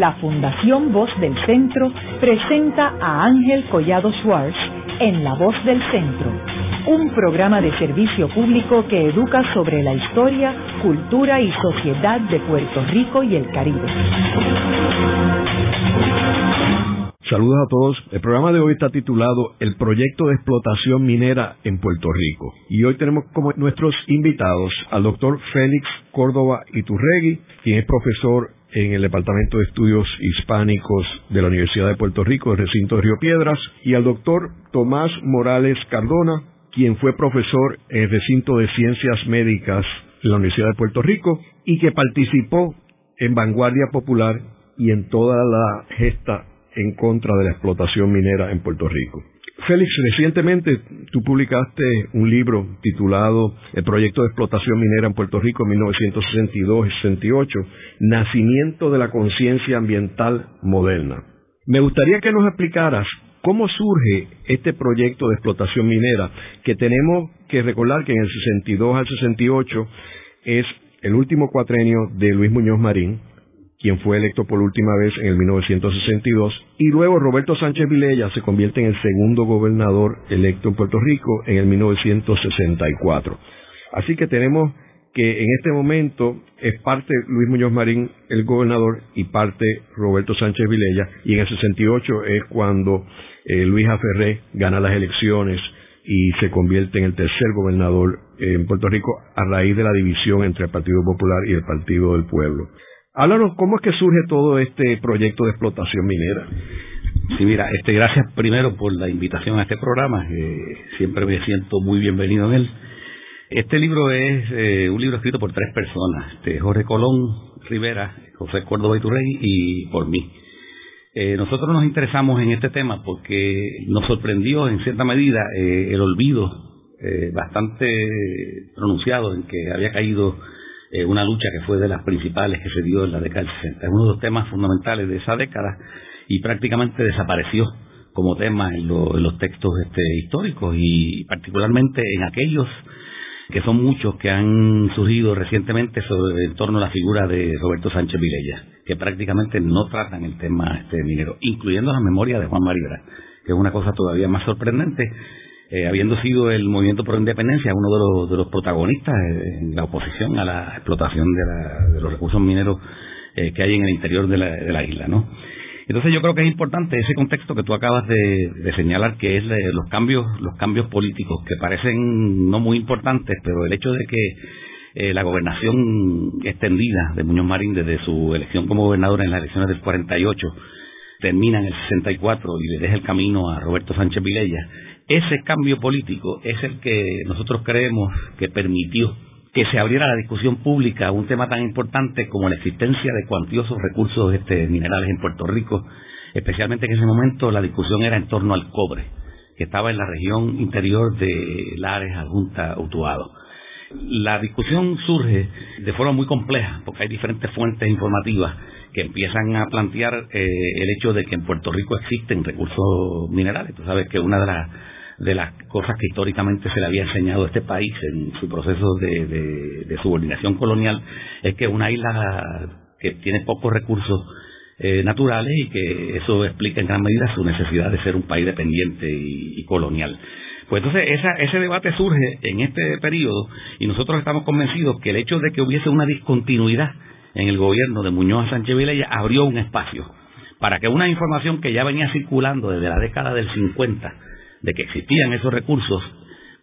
la Fundación Voz del Centro presenta a Ángel Collado Schwartz en La Voz del Centro, un programa de servicio público que educa sobre la historia, cultura y sociedad de Puerto Rico y el Caribe. Saludos a todos. El programa de hoy está titulado El proyecto de explotación minera en Puerto Rico. Y hoy tenemos como nuestros invitados al doctor Félix Córdoba Iturregui, quien es profesor en el Departamento de Estudios Hispánicos de la Universidad de Puerto Rico, del recinto de Río Piedras, y al doctor Tomás Morales Cardona, quien fue profesor en el recinto de Ciencias Médicas de la Universidad de Puerto Rico y que participó en Vanguardia Popular y en toda la gesta en contra de la explotación minera en Puerto Rico. Félix, recientemente tú publicaste un libro titulado El proyecto de explotación minera en Puerto Rico 1962-68, Nacimiento de la conciencia ambiental moderna. Me gustaría que nos explicaras cómo surge este proyecto de explotación minera, que tenemos que recordar que en el 62 al 68 es el último cuatrenio de Luis Muñoz Marín, quien fue electo por última vez en el 1962, y luego Roberto Sánchez Vilella se convierte en el segundo gobernador electo en Puerto Rico en el 1964. Así que tenemos que en este momento es parte Luis Muñoz Marín el gobernador y parte Roberto Sánchez Vilella, y en el 68 es cuando eh, Luis Aferré gana las elecciones y se convierte en el tercer gobernador en Puerto Rico a raíz de la división entre el Partido Popular y el Partido del Pueblo. Háblanos, ¿cómo es que surge todo este proyecto de explotación minera? Sí, mira, este, gracias primero por la invitación a este programa. siempre me siento muy bienvenido en él. Este libro es eh, un libro escrito por tres personas, este, Jorge Colón Rivera, José Córdoba Iturrey y por mí. Eh, nosotros nos interesamos en este tema porque nos sorprendió en cierta medida eh, el olvido bastante pronunciado en que había caído eh, una lucha que fue de las principales que se dio en la década del 60. Es uno de los temas fundamentales de esa década y prácticamente desapareció como tema en, los textos este, históricos y particularmente en aquellos que son muchos que han surgido recientemente en torno a la figura de Roberto Sánchez Vilella, que prácticamente no tratan el tema este minero, incluyendo la memoria de Juan Maribra, que es una cosa todavía más sorprendente, eh, habiendo sido el movimiento por la independencia uno de los, de los protagonistas en la oposición a la explotación de, los recursos mineros eh, que hay en el interior de la, de la, isla, ¿no? Entonces yo creo que es importante ese contexto que tú acabas de, señalar, que es los cambios, los cambios políticos que parecen no muy importantes, pero el hecho de que eh, la gobernación extendida de Muñoz Marín desde su elección como gobernador en las elecciones del 48 termina en el 64 y le deja el camino a Roberto Sánchez Vilella, ese cambio político es el que nosotros creemos que permitió que se abriera la discusión pública a un tema tan importante como la existencia de cuantiosos recursos este, minerales en Puerto Rico, especialmente en ese momento la discusión era en torno al cobre, que estaba en la región interior de Lares, Adjunta, Utuado. La discusión surge de forma muy compleja, porque hay diferentes fuentes informativas que empiezan a plantear eh, el hecho de que en Puerto Rico existen recursos minerales. Tú sabes que una de las de las cosas que históricamente se le había enseñado a este país en su proceso de, subordinación colonial es que una isla que tiene pocos recursos eh, naturales y que eso explica en gran medida su necesidad de ser un país dependiente y, colonial. Pues entonces ese debate surge en este periodo y nosotros estamos convencidos que el hecho de que hubiese una discontinuidad en el gobierno de Muñoz Sánchez Vilella abrió un espacio para que una información que ya venía circulando desde la década del 50 de que existían esos recursos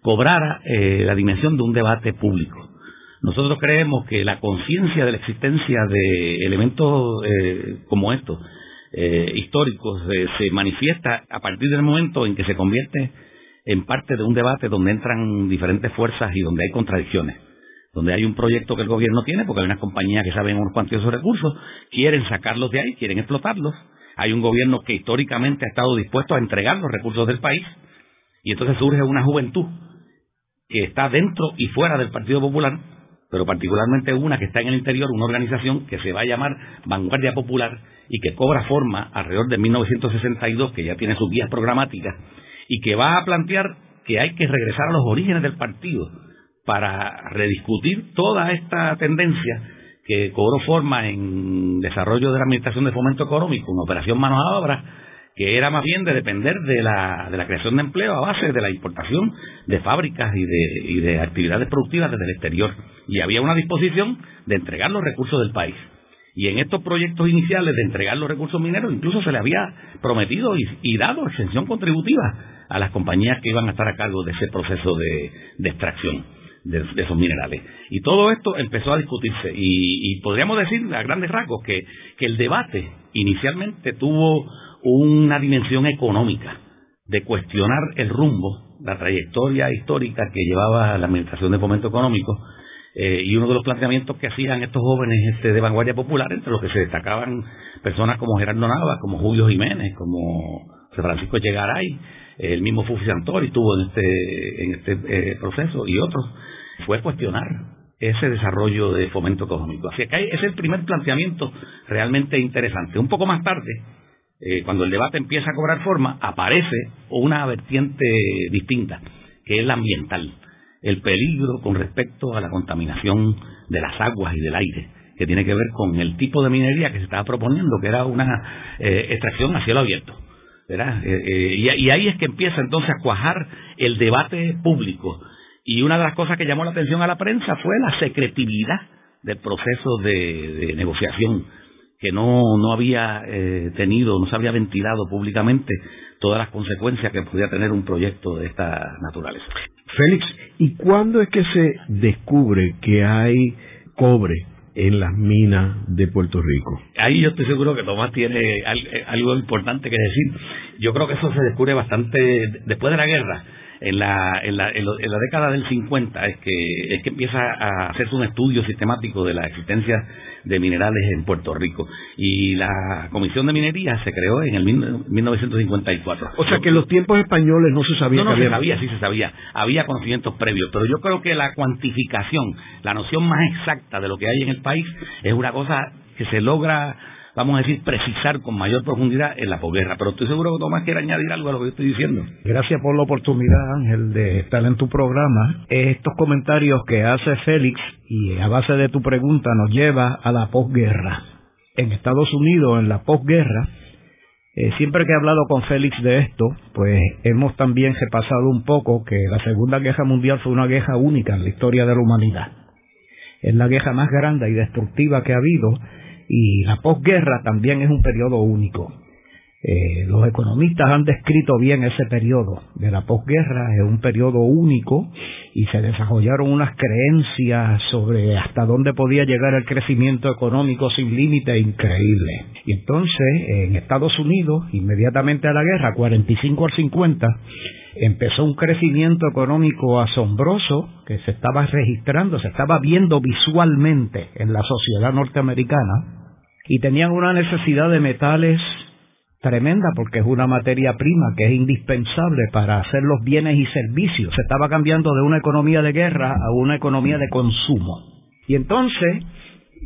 cobrara eh, la dimensión de un debate público. Nosotros creemos que la conciencia de la existencia de elementos eh, como estos, eh, históricos, se manifiesta a partir del momento en que se convierte en parte de un debate donde entran diferentes fuerzas y donde hay contradicciones donde hay un proyecto que el gobierno tiene, porque hay unas compañías que saben unos cuantos esos recursos, quieren sacarlos de ahí, quieren explotarlos. Hay un gobierno que históricamente ha estado dispuesto a entregar los recursos del país, y entonces surge una juventud que está dentro y fuera del Partido Popular, pero particularmente una que está en el interior, una organización que se va a llamar Vanguardia Popular y que cobra forma alrededor de 1962, que ya tiene sus guías programáticas, y que va a plantear que hay que regresar a los orígenes del partido para rediscutir toda esta tendencia que cobró forma en desarrollo de la Administración de Fomento Económico, una operación manos a obra, que era más bien de depender de la, de la creación de empleo a base de la importación de fábricas y de, y de actividades productivas desde el exterior. Y había una disposición de entregar los recursos del país. Y en estos proyectos iniciales de entregar los recursos mineros, incluso se le había prometido y, dado exención contributiva a las compañías que iban a estar a cargo de ese proceso de, extracción de, esos minerales. Y todo esto empezó a discutirse. Y, podríamos decir a grandes rasgos que, que el debate inicialmente tuvo una dimensión económica de cuestionar el rumbo, la trayectoria histórica que llevaba la Administración de Fomento Económico eh, y uno de los planteamientos que hacían estos jóvenes este, de vanguardia popular, entre los que se destacaban personas como Gerardo Nava, como Julio Jiménez, como Francisco Llegaray, el mismo Fufi Santori estuvo en este, en este eh, proceso y otros, fue cuestionar ese desarrollo de fomento económico. Así que es el primer planteamiento realmente interesante. Un poco más tarde, eh, cuando el debate empieza a cobrar forma, aparece una vertiente distinta, que es la ambiental el peligro con respecto a la contaminación de las aguas y del aire, que tiene que ver con el tipo de minería que se estaba proponiendo, que era una eh, extracción a cielo abierto. Eh, eh, y, ahí es que empieza entonces a cuajar el debate público. Y una de las cosas que llamó la atención a la prensa fue la secretividad del proceso de, negociación, que no, no había tenido, no se había ventilado públicamente todas las consecuencias que podía tener un proyecto de esta naturaleza. Félix, ¿y cuándo es que se descubre que hay cobre en las minas de Puerto Rico? Ahí yo estoy seguro que Tomás tiene eh, algo importante que decir. Yo creo que eso se descubre bastante después de la guerra en la, en la, en, la década del 50 es que, es que empieza a hacerse un estudio sistemático de la existencia de minerales en Puerto Rico. Y la Comisión de Minería se creó en el 1954. O sea que en los tiempos españoles no se sabía. No, no se sabía, sí se sabía. Había conocimientos previos. Pero yo creo que la cuantificación, la noción más exacta de lo que hay en el país, es una cosa que se logra vamos a decir, precisar con mayor profundidad en la posguerra. Pero estoy seguro que Tomás quiere añadir algo a lo que yo estoy diciendo. Gracias por la oportunidad, Ángel, de estar en tu programa. Estos comentarios que hace Félix y a base de tu pregunta nos lleva a la posguerra. En Estados Unidos, en la posguerra, eh, siempre que he hablado con Félix de esto, pues hemos también repasado un poco que la Segunda Guerra Mundial fue una guerra única en la historia de la humanidad. Es la guerra más grande y destructiva que ha habido y la posguerra también es un periodo único. Eh, los economistas han descrito bien ese periodo de la posguerra, es un periodo único y se desarrollaron unas creencias sobre hasta dónde podía llegar el crecimiento económico sin límite increíble. Y entonces en Estados Unidos, inmediatamente a la guerra, 45 al 50, empezó un crecimiento económico asombroso que se estaba registrando, se estaba viendo visualmente en la sociedad norteamericana y tenían una necesidad de metales tremenda porque es una materia prima que es indispensable para hacer los bienes y servicios. Se estaba cambiando de una economía de guerra a una economía de consumo. Y entonces,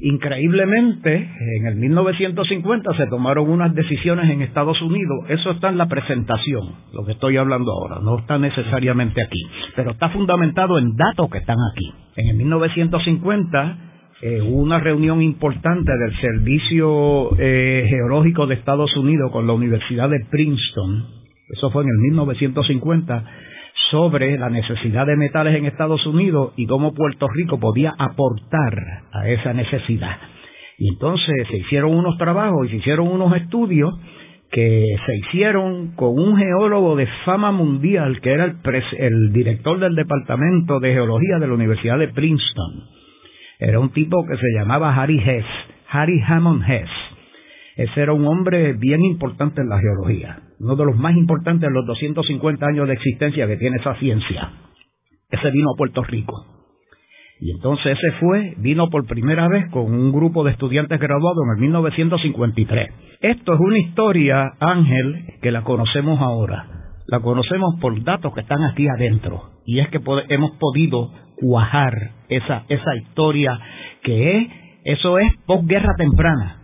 increíblemente, en el 1950 se tomaron unas decisiones en Estados Unidos. Eso está en la presentación, lo que estoy hablando ahora, no está necesariamente aquí, pero está fundamentado en datos que están aquí. En el 1950 eh, una reunión importante del Servicio eh, Geológico de Estados Unidos con la Universidad de Princeton, eso fue en el 1950, sobre la necesidad de metales en Estados Unidos y cómo Puerto Rico podía aportar a esa necesidad. Y entonces se hicieron unos trabajos y se hicieron unos estudios que se hicieron con un geólogo de fama mundial que era el, el director del Departamento de Geología de la Universidad de Princeton era un tipo que se llamaba Harry Hess, Harry Hammond Hess. Ese era un hombre bien importante en la geología, uno de los más importantes en los 250 años de existencia que tiene esa ciencia. Ese vino a Puerto Rico. Y entonces ese fue, vino por primera vez con un grupo de estudiantes graduados en el 1953. Esto es una historia, Ángel, que la conocemos ahora. La conocemos por datos que están aquí adentro. Y es que hemos podido cuajar esa, esa historia que es, eso es posguerra temprana.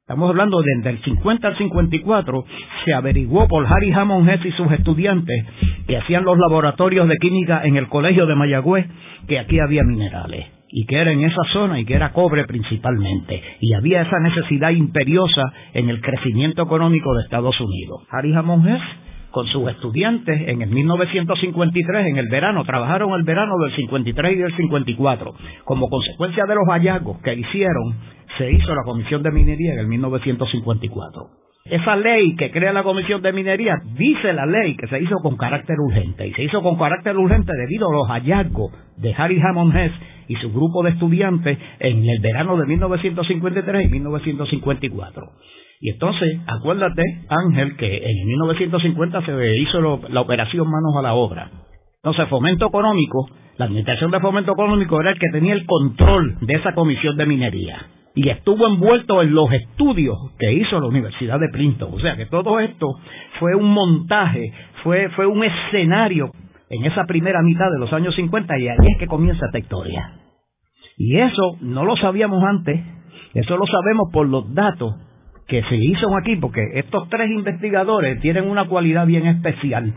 Estamos hablando desde el 50 al 54, se averiguó por Harry Hammond Hess y sus estudiantes que hacían los laboratorios de química en el colegio de Mayagüez que aquí había minerales. y que era en esa zona y que era cobre principalmente. Y había esa necesidad imperiosa en el crecimiento económico de Estados Unidos. Harry Hammond Hess, con sus estudiantes en el 1953, en el verano, trabajaron el verano del 53 y del 54. Como consecuencia de los hallazgos que hicieron, se hizo la Comisión de Minería en el 1954. Esa ley que crea la Comisión de Minería dice la ley que se hizo con carácter urgente y se hizo con carácter urgente debido a los hallazgos de Harry Hammond Hess y su grupo de estudiantes en el verano de 1953 y 1954. Y entonces, acuérdate, Ángel, que en 1950 se hizo la operación Manos a la Obra. Entonces, Fomento Económico, la Administración de Fomento Económico era el que tenía el control de esa comisión de minería y estuvo envuelto en los estudios que hizo la Universidad de Princeton. O sea que todo esto fue un montaje, fue, fue un escenario en esa primera mitad de los años 50 y ahí es que comienza esta historia. Y eso no lo sabíamos antes, eso lo sabemos por los datos que se hizo aquí, porque estos tres investigadores tienen una cualidad bien especial.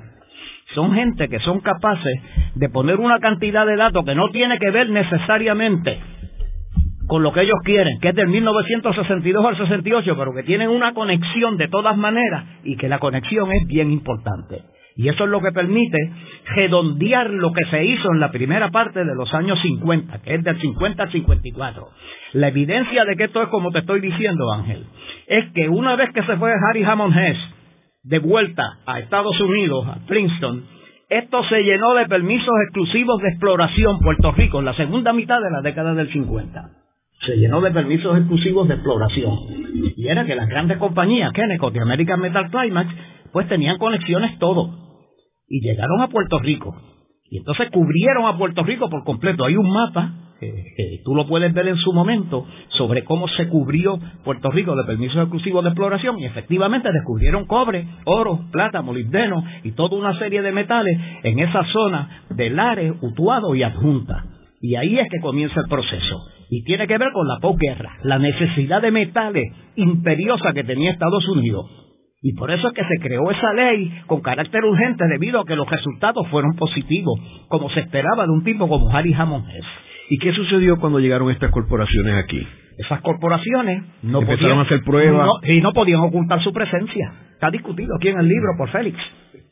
Son gente que son capaces de poner una cantidad de datos que no tiene que ver necesariamente con lo que ellos quieren, que es del 1962 al 68, pero que tienen una conexión de todas maneras y que la conexión es bien importante. Y eso es lo que permite redondear lo que se hizo en la primera parte de los años 50, que es del 50 al 54. La evidencia de que esto es como te estoy diciendo, Ángel, es que una vez que se fue Harry Hammond Hess de vuelta a Estados Unidos, a Princeton, esto se llenó de permisos exclusivos de exploración Puerto Rico en la segunda mitad de la década del 50 se llenó de permisos exclusivos de exploración. Y era que las grandes compañías, Kennecott y American Metal Climax, pues tenían conexiones todo. Y llegaron a Puerto Rico. Y entonces cubrieron a Puerto Rico por completo. Hay un mapa, que tú lo puedes ver en su momento, sobre cómo se cubrió Puerto Rico de permisos exclusivos de exploración. Y efectivamente descubrieron cobre, oro, plata, molibdeno y toda una serie de metales en esa zona de Lares, Utuado y Adjunta. Y ahí es que comienza el proceso. Y tiene que ver con la posguerra, la necesidad de metales imperiosa que tenía Estados Unidos. Y por eso es que se creó esa ley con carácter urgente debido a que los resultados fueron positivos, como se esperaba de un tipo como Harry Hammond Hess. ¿Y qué sucedió cuando llegaron estas corporaciones aquí? Esas corporaciones no podían hacer pruebas y no podían ocultar su presencia. Está discutido aquí en el libro por Félix.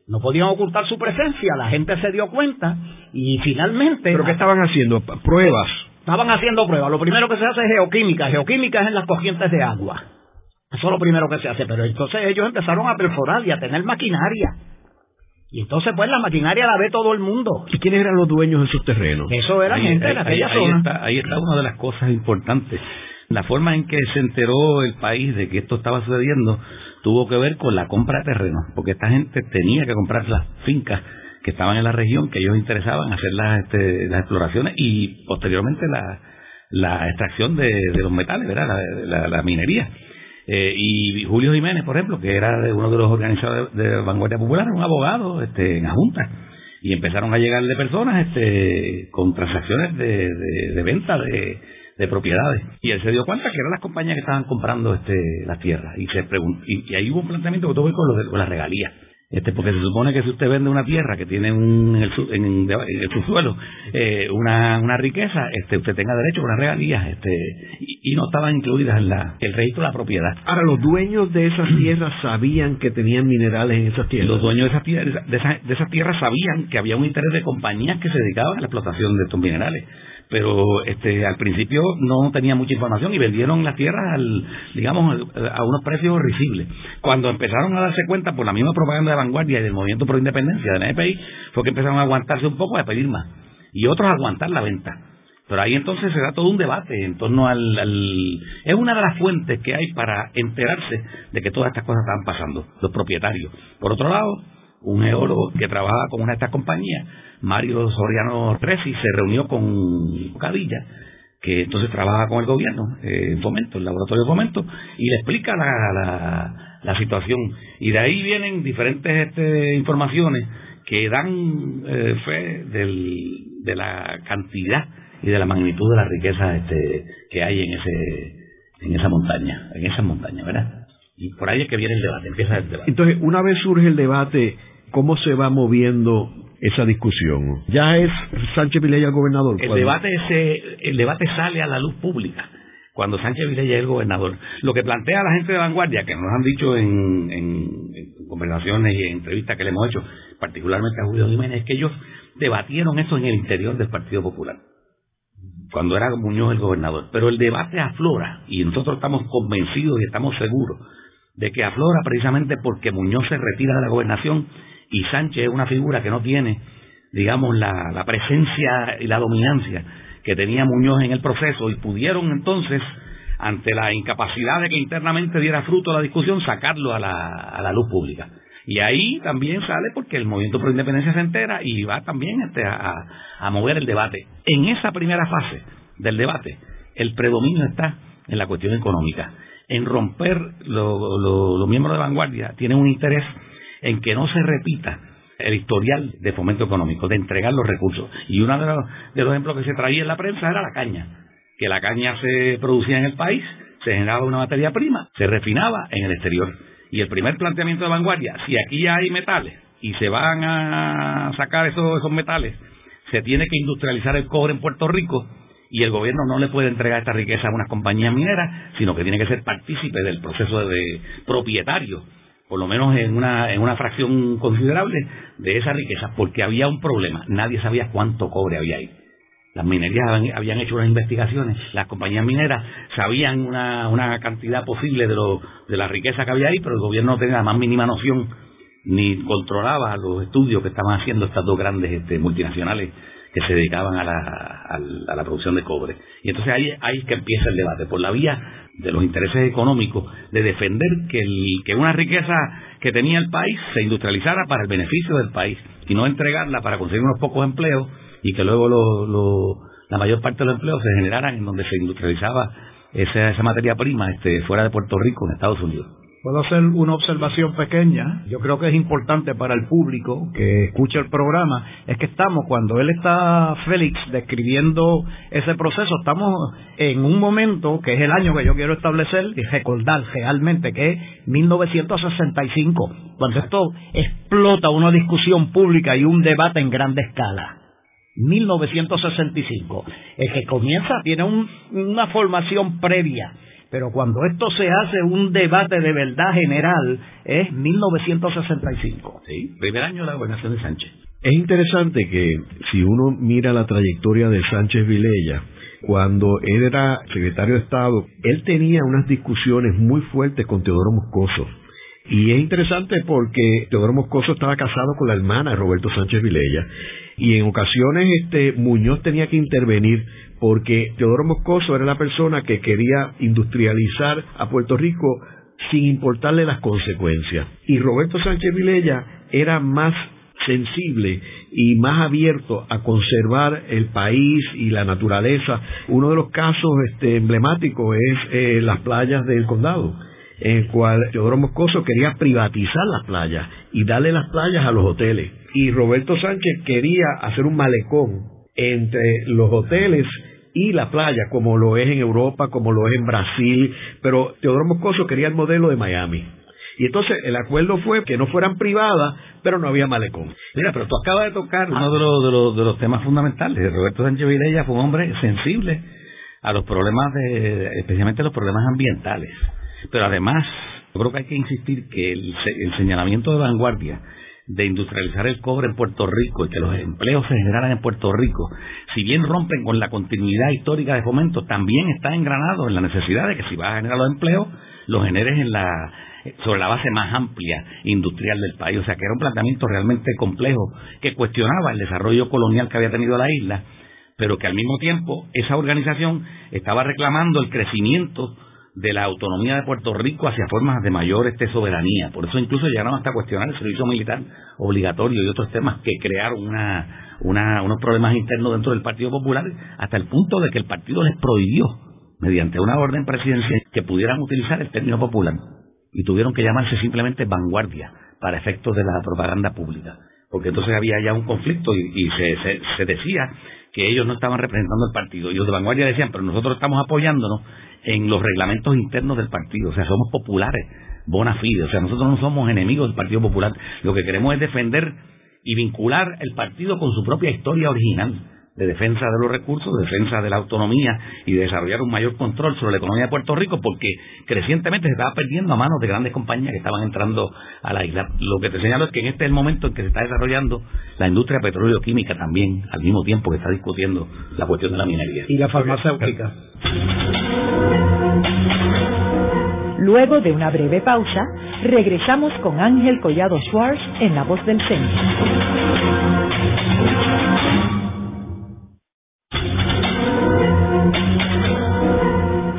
No podían ocultar su presencia, la gente se dio cuenta y finalmente... ¿Pero qué estaban haciendo? ¿Pruebas? Estaban haciendo pruebas. Lo primero que se hace es geoquímica. Geoquímica es en las corrientes de agua. Eso es lo primero que se hace. Pero entonces ellos empezaron a perforar y a tener maquinaria. Y entonces, pues, la maquinaria la ve todo el mundo. ¿Y quiénes eran los dueños de esos terrenos? Eso era gente de aquella ahí, zona. está, ahí está una de las cosas importantes. La forma en que se enteró el país de que esto estaba sucediendo tuvo que ver con la compra de terrenos, porque esta gente tenía que comprar las fincas que estaban en la región, que ellos interesaban hacer las, este, las exploraciones y posteriormente la, la extracción de, los metales, ¿verdad? La, minería. Eh, y Julio Jiménez, por ejemplo, que era uno de los organizadores de, Vanguardia Popular, un abogado este, en la Junta, y empezaron a llegarle personas este, con transacciones de, venta de, de propiedades. Y él se dio cuenta que eran las compañías que estaban comprando este, las tierras. Y se preguntó, y, ahí hubo un planteamiento que tuvo que con, lo con las regalías. Este, porque se supone que si usted vende una tierra que tiene un, en, el, en, el subsuelo eh, una, una riqueza, este, usted tenga derecho a unas regalías este, y, no estaban incluidas en la, el registro de la propiedad. Ahora, los dueños de esas tierras sabían que tenían minerales en esas tierras. Los dueños de esas, tierras, de, esas, de esas tierras sabían que había un interés de compañías que se dedicaban a la explotación de estos minerales pero este al principio no tenía mucha información y vendieron las tierras al digamos a unos precios risibles cuando empezaron a darse cuenta por la misma propaganda de vanguardia y del movimiento pro independencia de la EPI fue que empezaron a aguantarse un poco a pedir más y otros a aguantar la venta. Pero ahí entonces se da todo un debate en torno al, al, es una de las fuentes que hay para enterarse de que todas estas cosas estaban pasando los propietarios. Por otro lado un geólogo que trabaja con una de estas compañías Mario Soriano Resi se reunió con Cadilla, que entonces trabaja con el gobierno, eh, en Fomento, el laboratorio de Fomento, y le explica la, la, situación. Y de ahí vienen diferentes este, informaciones que dan eh, fe del, de la cantidad y de la magnitud de la riqueza este, que hay en ese en esa montaña, en esa montaña, ¿verdad? Y por ahí es que viene el debate, empieza el debate. Entonces, una vez surge el debate, ¿cómo se va moviendo esa discusión. Ya es Sánchez Vilella el gobernador. El debate, el debate sale a la luz pública cuando Sánchez Vilella es el gobernador. Lo que plantea la gente de vanguardia, que nos han dicho en, en, conversaciones y en entrevistas que le hemos hecho, particularmente a Julio Jiménez, es que ellos debatieron eso en el interior del Partido Popular, cuando era Muñoz el gobernador. Pero el debate aflora, y nosotros estamos convencidos y estamos seguros de que aflora precisamente porque Muñoz se retira de la gobernación y Sánchez es una figura que no tiene, digamos, la, presencia y la dominancia que tenía Muñoz en el proceso y pudieron entonces, ante la incapacidad de que internamente diera fruto la discusión, sacarlo a la, a luz pública. Y ahí también sale porque el movimiento por independencia se entera y va también este, a, a mover el debate. En esa primera fase del debate, el predominio está en la cuestión económica. En romper los miembros de vanguardia tienen un interés en que no se repita el historial de fomento económico, de entregar los recursos. Y uno de los, de los ejemplos que se traía en la prensa era la caña, que la caña se producía en el país, se generaba una materia prima, se refinaba en el exterior. Y el primer planteamiento de vanguardia, si aquí hay metales y se van a sacar esos, esos metales, se tiene que industrializar el cobre en Puerto Rico y el gobierno no le puede entregar esta riqueza a unas compañías mineras, sino que tiene que ser partícipe del proceso de propietario por lo menos en una, en una fracción considerable de esa riqueza, porque había un problema, nadie sabía cuánto cobre había ahí. Las minerías habían, hecho unas investigaciones, las compañías mineras sabían una, una cantidad posible de, lo, de la riqueza que había ahí, pero el gobierno no tenía la más mínima noción ni controlaba los estudios que estaban haciendo estas dos grandes este, multinacionales que se dedicaban a la, a la producción de cobre. Y entonces ahí, ahí es que empieza el debate, por la vía de los intereses económicos, de defender que, el, que una riqueza que tenía el país se industrializara para el beneficio del país y no entregarla para conseguir unos pocos empleos y que luego lo, la mayor parte de los empleos se generaran en donde se industrializaba esa, esa materia prima este, fuera de Puerto Rico, en Estados Unidos. Puedo hacer una observación pequeña. Yo creo que es importante para el público que escuche el programa. Es que estamos, cuando él está, Félix, describiendo ese proceso, estamos en un momento que es el año que yo quiero establecer y recordar realmente que es 1965, cuando esto explota una discusión pública y un debate en grande escala. 1965. El que comienza tiene una formación previa pero cuando esto se hace un debate de verdad general es 1965. Sí, primer año de la gobernación de Sánchez. Es interesante que si uno mira la trayectoria de Sánchez Vilella, cuando él era secretario de Estado, él tenía unas discusiones muy fuertes con Teodoro Moscoso. Y es interesante porque Teodoro Moscoso estaba casado con la hermana de Roberto Sánchez Vilella y en ocasiones este Muñoz tenía que intervenir porque Teodoro Moscoso era la persona que quería industrializar a Puerto Rico sin importarle las consecuencias. Y Roberto Sánchez Vilella era más sensible y más abierto a conservar el país y la naturaleza. Uno de los casos este, emblemáticos es eh, las playas del condado, en el cual Teodoro Moscoso quería privatizar las playas y darle las playas a los hoteles. Y Roberto Sánchez quería hacer un malecón entre los hoteles y la playa, como lo es en Europa, como lo es en Brasil, pero Teodoro Moscoso quería el modelo de Miami. Y entonces el acuerdo fue que no fueran privadas, pero no había malecón. Mira, pero tú acabas de tocar uno de los, de los, de los temas fundamentales. Roberto Sánchez Vilella fue un hombre sensible a los problemas, de, especialmente los problemas ambientales. Pero además, yo creo que hay que insistir que el, el señalamiento de vanguardia de industrializar el cobre en Puerto Rico y que los empleos se generaran en Puerto Rico, si bien rompen con la continuidad histórica de fomento, también está engranado en la necesidad de que si vas a generar los empleos, los generes en la sobre la base más amplia industrial del país. O sea, que era un planteamiento realmente complejo que cuestionaba el desarrollo colonial que había tenido la isla, pero que al mismo tiempo esa organización estaba reclamando el crecimiento de la autonomía de Puerto Rico hacia formas de mayor este, soberanía. Por eso incluso llegaron hasta cuestionar el servicio militar obligatorio y otros temas que crearon una, una, unos problemas internos dentro del Partido Popular hasta el punto de que el partido les prohibió, mediante una orden presidencial, que pudieran utilizar el término popular y tuvieron que llamarse simplemente vanguardia para efectos de la propaganda pública. Porque entonces había ya un conflicto y, se, se decía que ellos no estaban representando el partido. Y los de vanguardia decían, pero nosotros estamos apoyándonos en los reglamentos internos del partido. O sea, somos populares, bona fide. O sea, nosotros no somos enemigos del Partido Popular. Lo que queremos es defender y vincular el partido con su propia historia original de defensa de los recursos, de defensa de la autonomía y de desarrollar un mayor control sobre la economía de Puerto Rico, porque crecientemente se estaba perdiendo a manos de grandes compañías que estaban entrando a la isla. Lo que te señalo es que en este es el momento en que se está desarrollando la industria petróleo-química también, al mismo tiempo que está discutiendo la cuestión de la minería. Y la farmacéutica. Luego de una breve pausa, regresamos con Ángel Collado Schwartz en La Voz del Centro.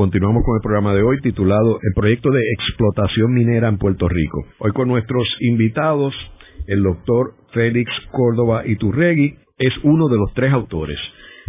Continuamos con el programa de hoy titulado El proyecto de explotación minera en Puerto Rico. Hoy con nuestros invitados, el doctor Félix Córdoba Iturregui es uno de los tres autores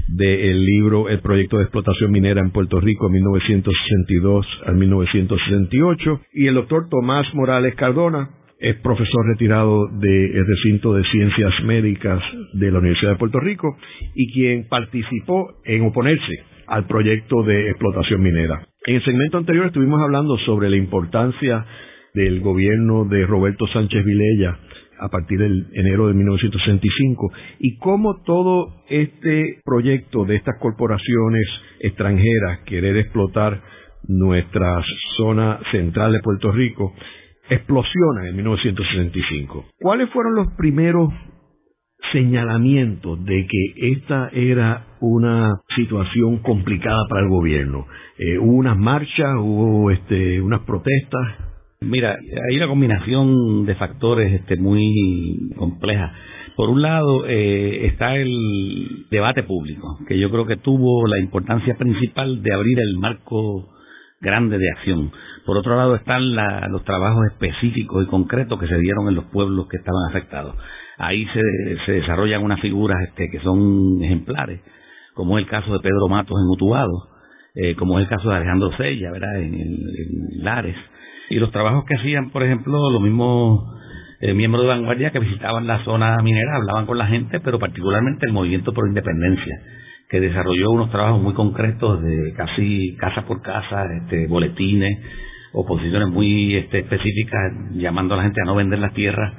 del libro El proyecto de explotación minera en Puerto Rico de 1962 al 1968 y el doctor Tomás Morales Cardona es profesor retirado del recinto de ciencias médicas de la Universidad de Puerto Rico y quien participó en oponerse al proyecto de explotación minera. En el segmento anterior estuvimos hablando sobre la importancia del gobierno de Roberto Sánchez Vilella a partir del enero de 1965 y cómo todo este proyecto de estas corporaciones extranjeras querer explotar nuestra zona central de Puerto Rico explosiona en 1965. ¿Cuáles fueron los primeros señalamiento de que esta era una situación complicada para el gobierno. Eh, hubo unas marchas, hubo este, unas protestas. Mira, hay una combinación de factores este, muy compleja. Por un lado eh, está el debate público, que yo creo que tuvo la importancia principal de abrir el marco grande de acción. Por otro lado están los trabajos específicos y concretos que se dieron en los pueblos que estaban afectados ahí se, desarrollan unas figuras este, que son ejemplares, como es el caso de Pedro Matos en Utuado, eh, como es el caso de Alejandro Sella, ¿verdad? En, Lares. Y los trabajos que hacían, por ejemplo, los mismos eh, miembros de vanguardia que visitaban la zona minera, hablaban con la gente, pero particularmente el Movimiento por Independencia, que desarrolló unos trabajos muy concretos de casi casa por casa, este, boletines, oposiciones muy este, específicas, llamando a la gente a no vender las tierras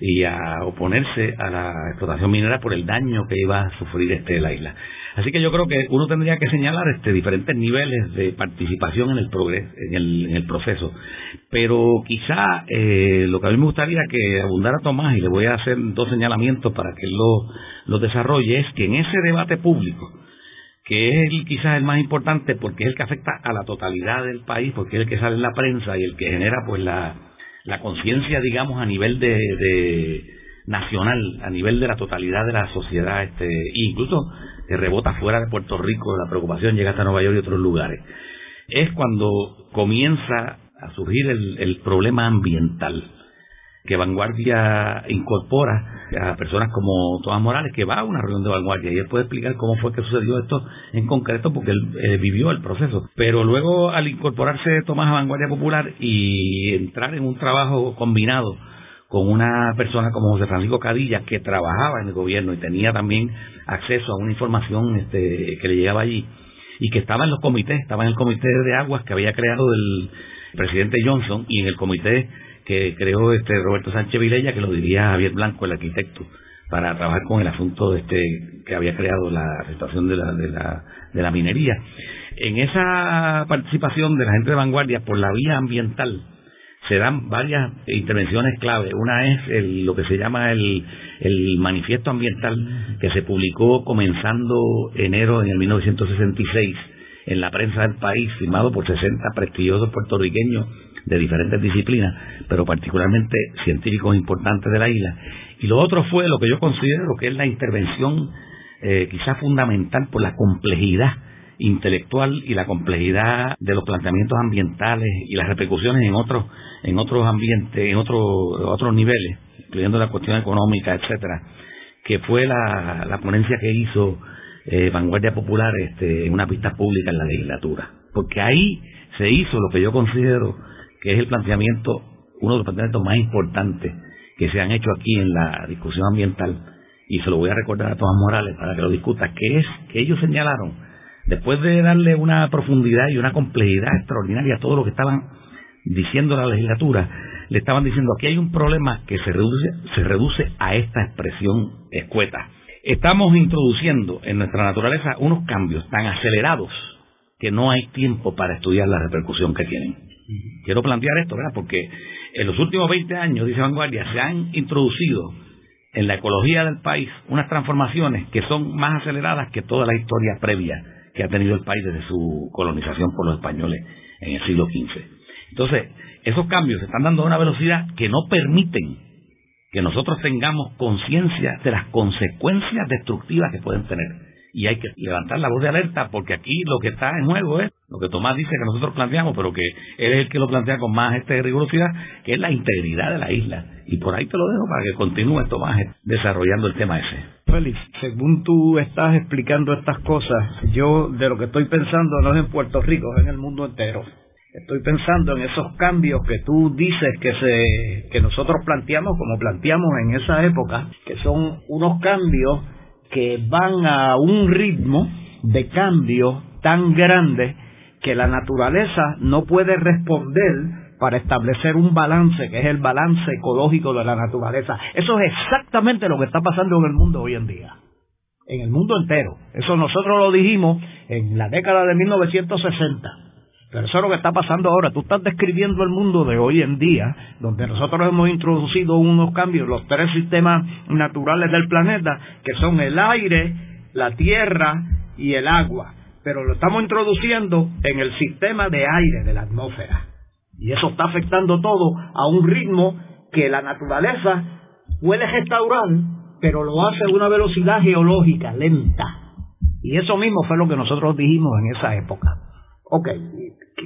y a oponerse a la explotación minera por el daño que iba a sufrir este la isla. Así que yo creo que uno tendría que señalar este diferentes niveles de participación en el progreso, en el, proceso. Pero quizá eh, lo que a mí me gustaría que abundara Tomás, y le voy a hacer dos señalamientos para que él lo, lo desarrolle, es que en ese debate público, que es el, quizás el más importante porque es el que afecta a la totalidad del país, porque es el que sale en la prensa y el que genera pues la, la conciencia, digamos, a nivel de, nacional, a nivel de la totalidad de la sociedad, este, incluso que rebota fuera de Puerto Rico, la preocupación llega hasta Nueva York y otros lugares, es cuando comienza a surgir el problema ambiental que Vanguardia incorpora a personas como Tomás Morales, que va a una reunión de Vanguardia, y él puede explicar cómo fue que sucedió esto en concreto, porque él vivió el proceso. Pero luego, al incorporarse Tomás a Vanguardia Popular y entrar en un trabajo combinado con una persona como José Francisco Cadilla, que trabajaba en el gobierno y tenía también acceso a una información este, que le llegaba allí, y que estaba en los comités, estaba en el comité de aguas que había creado el presidente Johnson y en el comité que creó este Roberto Sánchez Vilella, que lo diría Javier Blanco, el arquitecto, para trabajar con el asunto este que había creado la situación de la, de la, de la minería. En esa participación de la gente de vanguardia por la vía ambiental se dan varias intervenciones clave. Una es el, lo que se llama el, el manifiesto ambiental que se publicó comenzando enero en el 1966 en la prensa del país, firmado por 60 prestigiosos puertorriqueños de diferentes disciplinas, pero particularmente científicos importantes de la isla. Y lo otro fue lo que yo considero que es la intervención eh, quizás fundamental por la complejidad intelectual y la complejidad de los planteamientos ambientales y las repercusiones en otros en otros ambientes, en otros otros niveles, incluyendo la cuestión económica, etcétera, que fue la, la ponencia que hizo eh, Vanguardia Popular este, en una pista pública en la legislatura. Porque ahí se hizo lo que yo considero que es el planteamiento, uno de los planteamientos más importantes que se han hecho aquí en la discusión ambiental, y se lo voy a recordar a Tomás Morales para que lo discuta, que es que ellos señalaron, después de darle una profundidad y una complejidad extraordinaria a todo lo que estaban diciendo la legislatura, le estaban diciendo aquí hay un problema que se reduce, se reduce a esta expresión escueta. Estamos introduciendo en nuestra naturaleza unos cambios tan acelerados que no hay tiempo para estudiar la repercusión que tienen. Quiero plantear esto, ¿verdad? Porque en los últimos 20 años, dice Vanguardia, se han introducido en la ecología del país unas transformaciones que son más aceleradas que toda la historia previa que ha tenido el país desde su colonización por los españoles en el siglo XV. Entonces, esos cambios se están dando a una velocidad que no permiten que nosotros tengamos conciencia de las consecuencias destructivas que pueden tener. Y hay que levantar la voz de alerta porque aquí lo que está en juego es lo que Tomás dice que nosotros planteamos, pero que él es el que lo plantea con más este rigurosidad, que es la integridad de la isla. Y por ahí te lo dejo para que continúe Tomás desarrollando el tema ese. Félix, según tú estás explicando estas cosas, yo de lo que estoy pensando no es en Puerto Rico, es en el mundo entero. Estoy pensando en esos cambios que tú dices que se que nosotros planteamos como planteamos en esa época, que son unos cambios que van a un ritmo de cambio tan grande que la naturaleza no puede responder para establecer un balance, que es el balance ecológico de la naturaleza. Eso es exactamente lo que está pasando en el mundo hoy en día. En el mundo entero. Eso nosotros lo dijimos en la década de 1960 pero eso es lo que está pasando ahora. Tú estás describiendo el mundo de hoy en día, donde nosotros hemos introducido unos cambios, los tres sistemas naturales del planeta, que son el aire, la tierra y el agua. Pero lo estamos introduciendo en el sistema de aire de la atmósfera. Y eso está afectando todo a un ritmo que la naturaleza puede restaurar, pero lo hace a una velocidad geológica lenta. Y eso mismo fue lo que nosotros dijimos en esa época. Ok,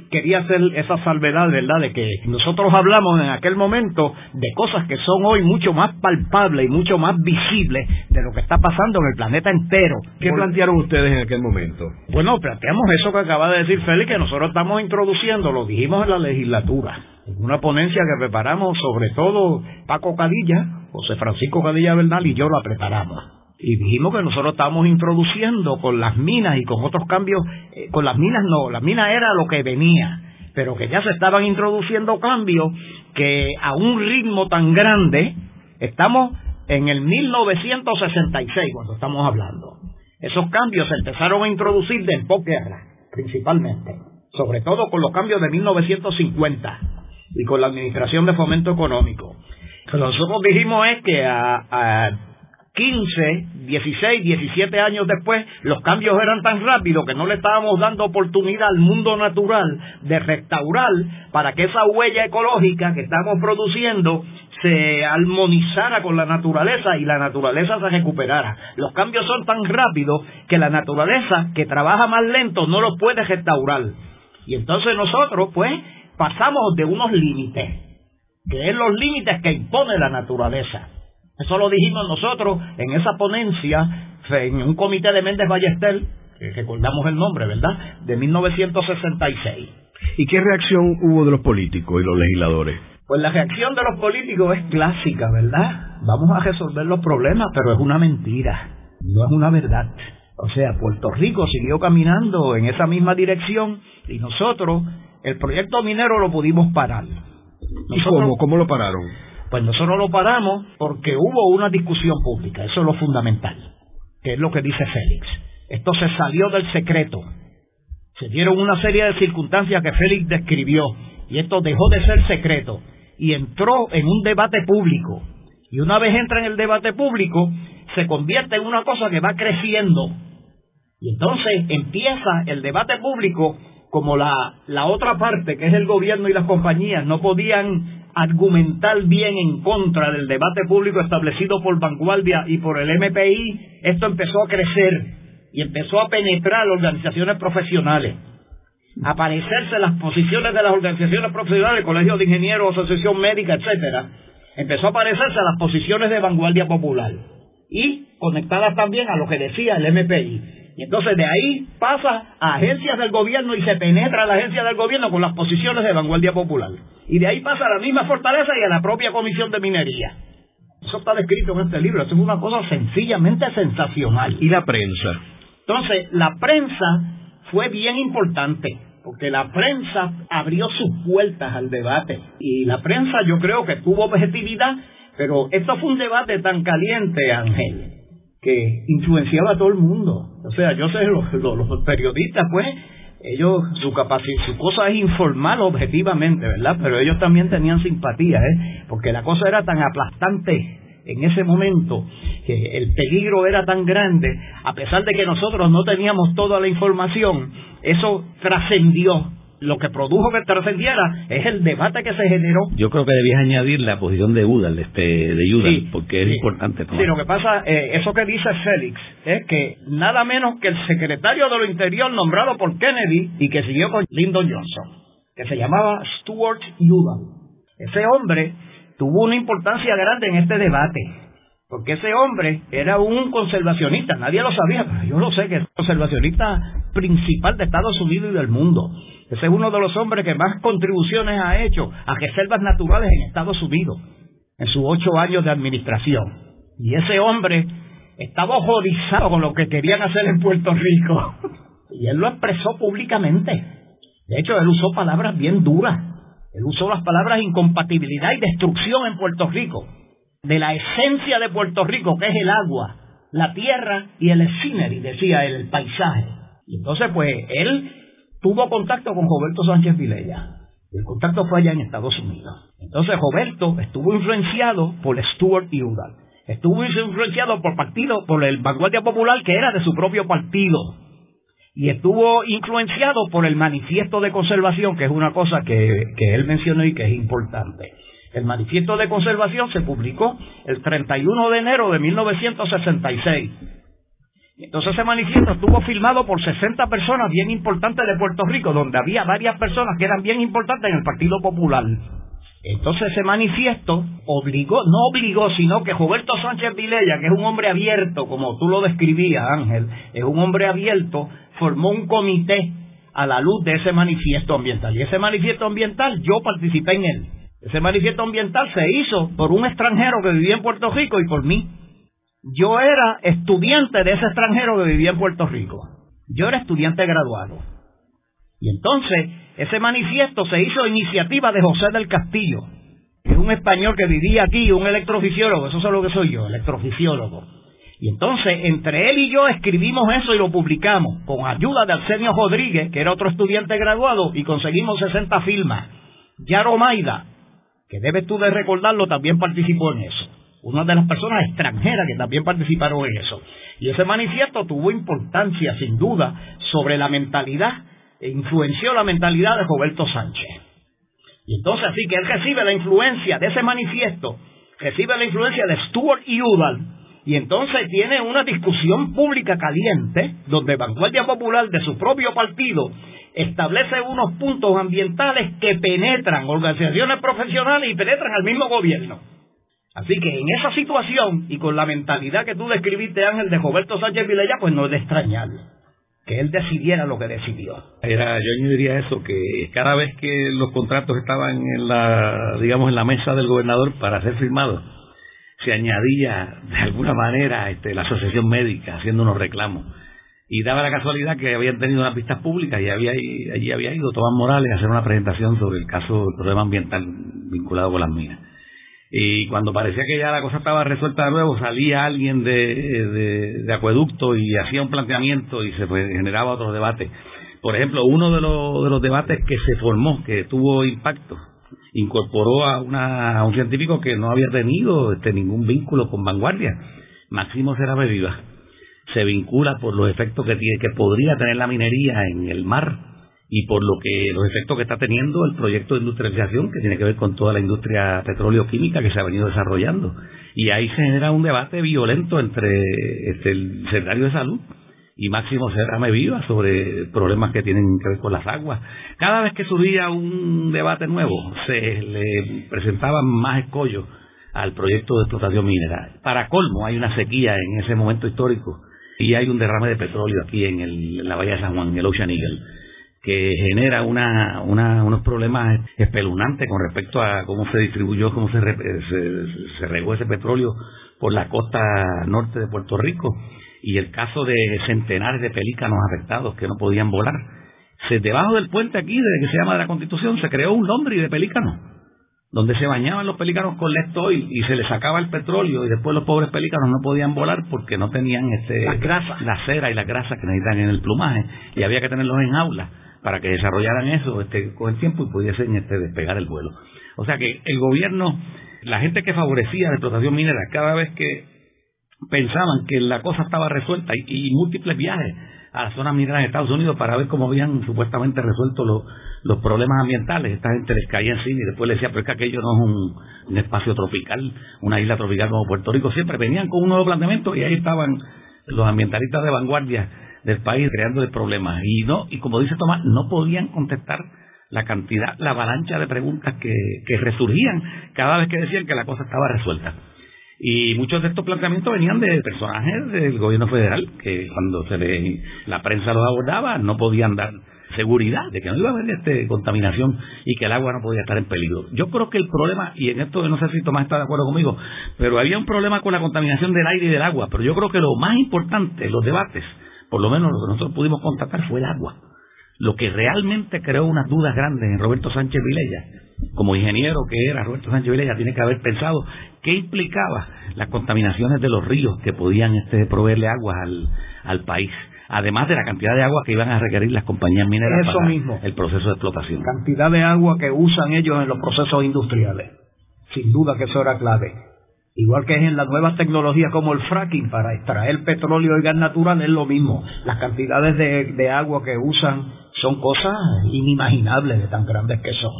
quería hacer esa salvedad, ¿verdad? De que nosotros hablamos en aquel momento de cosas que son hoy mucho más palpables y mucho más visibles de lo que está pasando en el planeta entero. ¿Qué plantearon ustedes en aquel momento? Bueno, planteamos eso que acaba de decir Félix, que nosotros estamos introduciendo, lo dijimos en la legislatura, en una ponencia que preparamos sobre todo Paco Cadilla, José Francisco Cadilla Bernal y yo la preparamos y dijimos que nosotros estábamos introduciendo con las minas y con otros cambios, eh, con las minas no, las minas era lo que venía, pero que ya se estaban introduciendo cambios que a un ritmo tan grande, estamos en el 1966 cuando estamos hablando. Esos cambios se empezaron a introducir de posguerra, principalmente, sobre todo con los cambios de 1950 y con la Administración de Fomento Económico. Lo que nosotros dijimos es que a 15, 16, 17 años después, los cambios eran tan rápidos que no le estábamos dando oportunidad al mundo natural de restaurar para que esa huella ecológica que estamos produciendo se armonizara con la naturaleza y la naturaleza se recuperara. Los cambios son tan rápidos que la naturaleza, que trabaja más lento, no lo puede restaurar. Y entonces nosotros, pues, pasamos de unos límites, que es los límites que impone la naturaleza. Eso lo dijimos nosotros en esa ponencia, en un comité de Méndez Ballester, que recordamos el nombre, ¿verdad?, de 1966. ¿Y qué reacción hubo de los políticos y los legisladores? Pues la reacción de los políticos es clásica, ¿verdad? Vamos a resolver los problemas, pero es una mentira, no es una verdad. O sea, Puerto Rico siguió caminando en esa misma dirección y nosotros el proyecto minero lo pudimos parar. ¿Y cómo? ¿Cómo lo pararon? Pues nosotros lo paramos porque hubo una discusión pública, eso es lo fundamental, que es lo que dice Félix. Esto se salió del secreto. Se dieron una serie de circunstancias que Félix describió y esto dejó de ser secreto y entró en un debate público. Y una vez entra en el debate público, se convierte en una cosa que va creciendo. Y entonces empieza el debate público como la, la otra parte, que es el gobierno y las compañías, no podían argumentar bien en contra del debate público establecido por Vanguardia y por el MPI, esto empezó a crecer y empezó a penetrar organizaciones profesionales. Aparecerse las posiciones de las organizaciones profesionales, colegios de ingenieros, asociación médica, etcétera, empezó a aparecerse las posiciones de vanguardia popular y conectadas también a lo que decía el MPI. Y entonces de ahí pasa a agencias del gobierno y se penetra a la agencia del gobierno con las posiciones de vanguardia popular. Y de ahí pasa a la misma fortaleza y a la propia comisión de minería. Eso está descrito en este libro. Eso es una cosa sencillamente sensacional. ¿Y la prensa? Entonces, la prensa fue bien importante porque la prensa abrió sus puertas al debate y la prensa yo creo que tuvo objetividad, pero esto fue un debate tan caliente, Ángel, que influenciaba a todo el mundo. O sea, yo sé, los, los, periodistas, pues, ellos, su capacidad, su cosa es informar objetivamente, ¿verdad? Pero ellos también tenían simpatía, ¿eh? Porque la cosa era tan aplastante en ese momento que el peligro era tan grande, a pesar de que nosotros no teníamos toda la información, eso trascendió lo que produjo que trascendiera es el debate que se generó. Yo creo que debías añadir la posición de Udall, este, de Udall, porque es importante. Sí, lo que pasa, eh, eso que dice Félix, es que nada menos que el secretario de lo Interior nombrado por Kennedy y que siguió con Lyndon Johnson, que se llamaba Stuart Udall. Ese hombre tuvo una importancia grande en este debate, porque ese hombre era un conservacionista, nadie lo sabía, pero yo lo sé que es el conservacionista principal de Estados Unidos y del mundo. Ese es uno de los hombres que más contribuciones ha hecho a reservas naturales en Estados Unidos en sus ocho años de administración. Y ese hombre estaba horrorizado con lo que querían hacer en Puerto Rico. Y él lo expresó públicamente. De hecho, él usó palabras bien duras. Él usó las palabras incompatibilidad y destrucción en Puerto Rico. De la esencia de Puerto Rico, que es el agua, la tierra y el scenery, decía el paisaje. Y entonces, pues, él tuvo contacto con Roberto Sánchez Vilella. El contacto fue allá en Estados Unidos. Entonces Roberto estuvo influenciado por Stuart Udall. Estuvo influenciado por partido, por el Vanguardia Popular que era de su propio partido. Y estuvo influenciado por el manifiesto de conservación, que es una cosa que, que él mencionó y que es importante. El manifiesto de conservación se publicó el 31 de enero de 1966 entonces ese manifiesto estuvo firmado por 60 personas bien importantes de Puerto Rico, donde había varias personas que eran bien importantes en el Partido Popular. Entonces ese manifiesto obligó, no obligó, sino que Roberto Sánchez Vilella, que es un hombre abierto, como tú lo describías, Ángel, es un hombre abierto, formó un comité a la luz de ese manifiesto ambiental. Y ese manifiesto ambiental yo participé en él. Ese manifiesto ambiental se hizo por un extranjero que vivía en Puerto Rico y por mí. Yo era estudiante de ese extranjero que vivía en Puerto Rico. Yo era estudiante graduado. Y entonces, ese manifiesto se hizo iniciativa de José del Castillo, que es un español que vivía aquí, un electrofisiólogo, eso es lo que soy yo, electrofisiólogo. Y entonces, entre él y yo escribimos eso y lo publicamos, con ayuda de Arsenio Rodríguez, que era otro estudiante graduado, y conseguimos 60 firmas. Yaro Maida, que debes tú de recordarlo, también participó en eso una de las personas extranjeras que también participaron en eso. Y ese manifiesto tuvo importancia, sin duda, sobre la mentalidad, e influenció la mentalidad de Roberto Sánchez. Y entonces así que él recibe la influencia de ese manifiesto, recibe la influencia de Stuart y Udall, y entonces tiene una discusión pública caliente, donde Vanguardia Popular de su propio partido establece unos puntos ambientales que penetran organizaciones profesionales y penetran al mismo gobierno. Así que en esa situación y con la mentalidad que tú describiste, Ángel, de Roberto Sánchez Vilella, pues no es de extrañar que él decidiera lo que decidió. Era, yo añadiría eso, que cada vez que los contratos estaban en la, digamos, en la mesa del gobernador para ser firmados, se añadía de alguna manera este, la asociación médica haciendo unos reclamos. Y daba la casualidad que habían tenido unas pistas públicas y había, allí había ido Tomás Morales a hacer una presentación sobre el caso del problema ambiental vinculado con las minas y cuando parecía que ya la cosa estaba resuelta de nuevo, salía alguien de, de, acueducto y hacía un planteamiento y se generaba otro debate. Por ejemplo, uno de los, de los debates que se formó, que tuvo impacto, incorporó a, una, a un científico que no había tenido este, ningún vínculo con vanguardia, Máximo Cerame Viva. Se vincula por los efectos que, tiene, que podría tener la minería en el mar y por lo que los efectos que está teniendo el proyecto de industrialización que tiene que ver con toda la industria petróleo-química que se ha venido desarrollando. Y ahí se genera un debate violento entre este, el secretario de Salud y Máximo Serrame Viva sobre problemas que tienen que ver con las aguas. Cada vez que subía un debate nuevo, se le presentaban más escollos al proyecto de explotación mineral. Para colmo, hay una sequía en ese momento histórico y hay un derrame de petróleo aquí en, el, la bahía de San Juan, en el Ocean Eagle, que genera una, unos problemas espeluznantes con respecto a cómo se distribuyó, cómo se, se, regó ese petróleo por la costa norte de Puerto Rico. Y el caso de centenares de pelícanos afectados que no podían volar. Se, debajo del puente aquí, desde que se llama de la Constitución, se creó un lombre de pelícanos donde se bañaban los pelícanos con Oil y se les sacaba el petróleo y después los pobres pelícanos no podían volar porque no tenían este la cera y la grasa que necesitan en el plumaje y había que tenerlos en aulas para que desarrollaran eso este, con el tiempo y pudiesen este, despegar el vuelo. O sea que el gobierno, la gente que favorecía la explotación minera, cada vez que pensaban que la cosa estaba resuelta y, múltiples viajes a las zonas mineras de Estados Unidos para ver cómo habían supuestamente resuelto los, los problemas ambientales, esta gente les caía encima y después le decía, pero es que aquello no es un, espacio tropical, una isla tropical como Puerto Rico, siempre venían con un nuevo planteamiento y ahí estaban los ambientalistas de vanguardia del país creándole problemas. Y no, y como dice Tomás, no podían contestar la cantidad, la avalancha de preguntas que, que resurgían cada vez que decían que la cosa estaba resuelta. Y muchos de estos planteamientos venían de personajes del gobierno federal, que cuando se le, la prensa los abordaba no podían dar seguridad de que no iba a haber este, contaminación y que el agua no podía estar en peligro. Yo creo que el problema, y en esto no sé si Tomás está de acuerdo conmigo, pero había un problema con la contaminación del aire y del agua, pero yo creo que lo más importante, los debates, por lo menos lo que nosotros pudimos constatar fue el agua. Lo que realmente creó unas dudas grandes en Roberto Sánchez Vilella, como ingeniero que era Roberto Sánchez Vilella, tiene que haber pensado qué implicaba las contaminaciones de los ríos que podían este, proveerle agua al, al país además de la cantidad de agua que iban a requerir las compañías mineras Eso para mismo. el proceso de explotación. Cantidad de agua que usan ellos en los procesos industriales. Sin duda que eso era clave. Igual que es en las nuevas tecnologías como el fracking para extraer petróleo y gas natural es lo mismo. Las cantidades de, agua que usan son cosas inimaginables de tan grandes que son.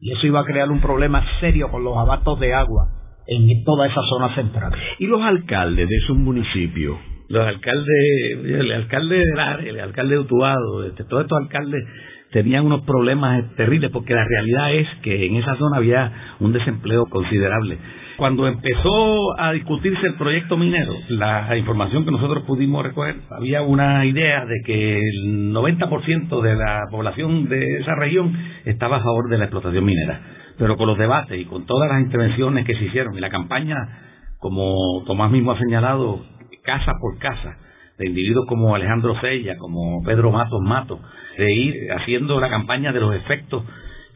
Y eso iba a crear un problema serio con los abastos de agua en toda esa zona central. ¿Y los alcaldes de esos municipios? Los alcaldes, el alcalde de Lares, el alcalde de Utuado, este, todos estos alcaldes tenían unos problemas terribles porque la realidad es que en esa zona había un desempleo considerable. Cuando empezó a discutirse el proyecto minero, la información que nosotros pudimos recoger, había una idea de que el 90% de la población de esa región estaba a favor de la explotación minera. Pero con los debates y con todas las intervenciones que se hicieron y la campaña, como Tomás mismo ha señalado, casa por casa, de individuos como Alejandro Sella, como Pedro Matos Matos, de ir haciendo la campaña de los efectos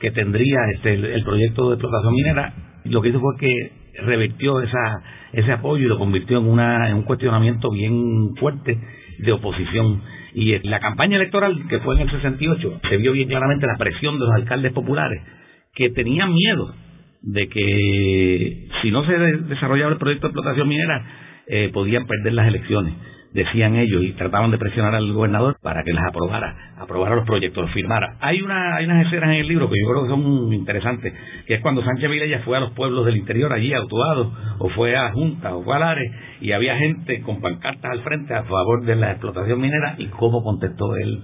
que tendría este, el, proyecto de explotación minera, lo que hizo fue que revirtió esa, ese apoyo y lo convirtió en, una, en un cuestionamiento bien fuerte de oposición. Y la campaña electoral, que fue en el 68, se vio bien claramente la presión de los alcaldes populares, que tenían miedo de que si no se desarrollaba el proyecto de explotación minera, eh, podían perder las elecciones decían ellos, y trataban de presionar al gobernador para que las aprobara, aprobara los proyectos, los firmara. Hay, una, hay unas escenas en el libro que yo creo que son interesantes, que es cuando Sánchez Vilella fue a los pueblos del interior, allí a o fue a Junta, o fue a Lares, y había gente con pancartas al frente a favor de la explotación minera, y cómo contestó él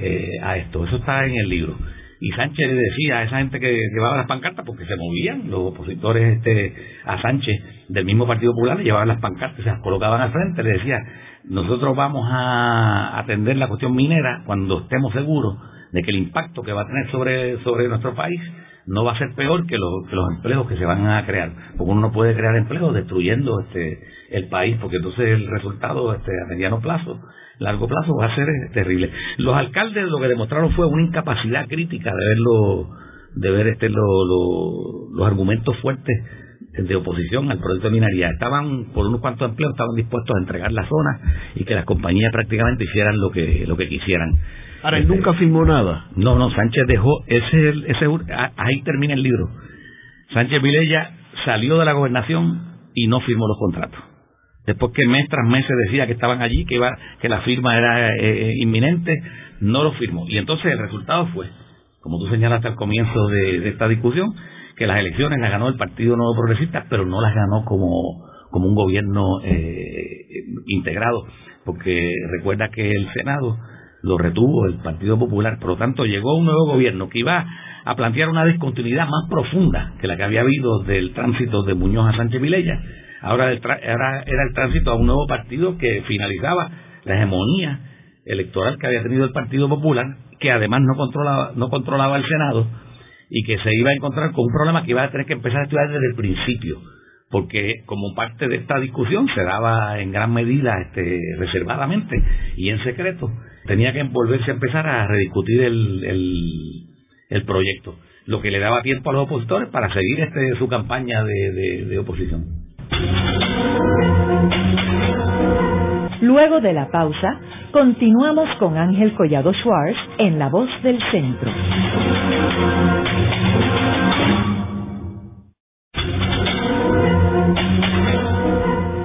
eh, a esto. Eso está en el libro y Sánchez le decía a esa gente que llevaba las pancartas porque se movían los opositores este a Sánchez del mismo Partido Popular le llevaban las pancartas se las colocaban al frente le decía nosotros vamos a atender la cuestión minera cuando estemos seguros de que el impacto que va a tener sobre, sobre nuestro país no va a ser peor que, los empleos que se van a crear, porque uno no puede crear empleos destruyendo este el país, porque entonces el resultado este, a mediano plazo, largo plazo va a ser eh, terrible. Los alcaldes lo que demostraron fue una incapacidad crítica de verlo, de ver este los argumentos fuertes de oposición al proyecto de minería. Estaban por unos cuantos empleos estaban dispuestos a entregar la zona y que las compañías prácticamente hicieran lo que lo que quisieran. Ahora él nunca firmó nada. No no Sánchez dejó ese ese ahí termina el libro. Sánchez Vilella salió de la gobernación y no firmó los contratos. Después que mes tras mes se decía que estaban allí que iba que la firma era eh, eh, inminente no lo firmó. Y entonces el resultado fue como tú señalaste al comienzo de esta discusión que las elecciones las ganó el Partido Nuevo Progresista, pero no las ganó como, como un gobierno eh, integrado, porque recuerda que el Senado lo retuvo el Partido Popular, por lo tanto llegó un nuevo gobierno que iba a plantear una discontinuidad más profunda que la que había habido del tránsito de Muñoz a Sánchez Vilella. Ahora, ahora era el tránsito a un nuevo partido que finalizaba la hegemonía electoral que había tenido el Partido Popular, que además no controlaba, no controlaba el Senado y que se iba a encontrar con un problema que iba a tener que empezar a estudiar desde el principio, porque como parte de esta discusión se daba en gran medida este, reservadamente y en secreto, tenía que volverse a empezar a rediscutir el, el, proyecto, lo que le daba tiempo a los opositores para seguir este, su campaña de, de oposición. Luego de la pausa, continuamos con Ángel Collado Schwartz en La Voz del Centro.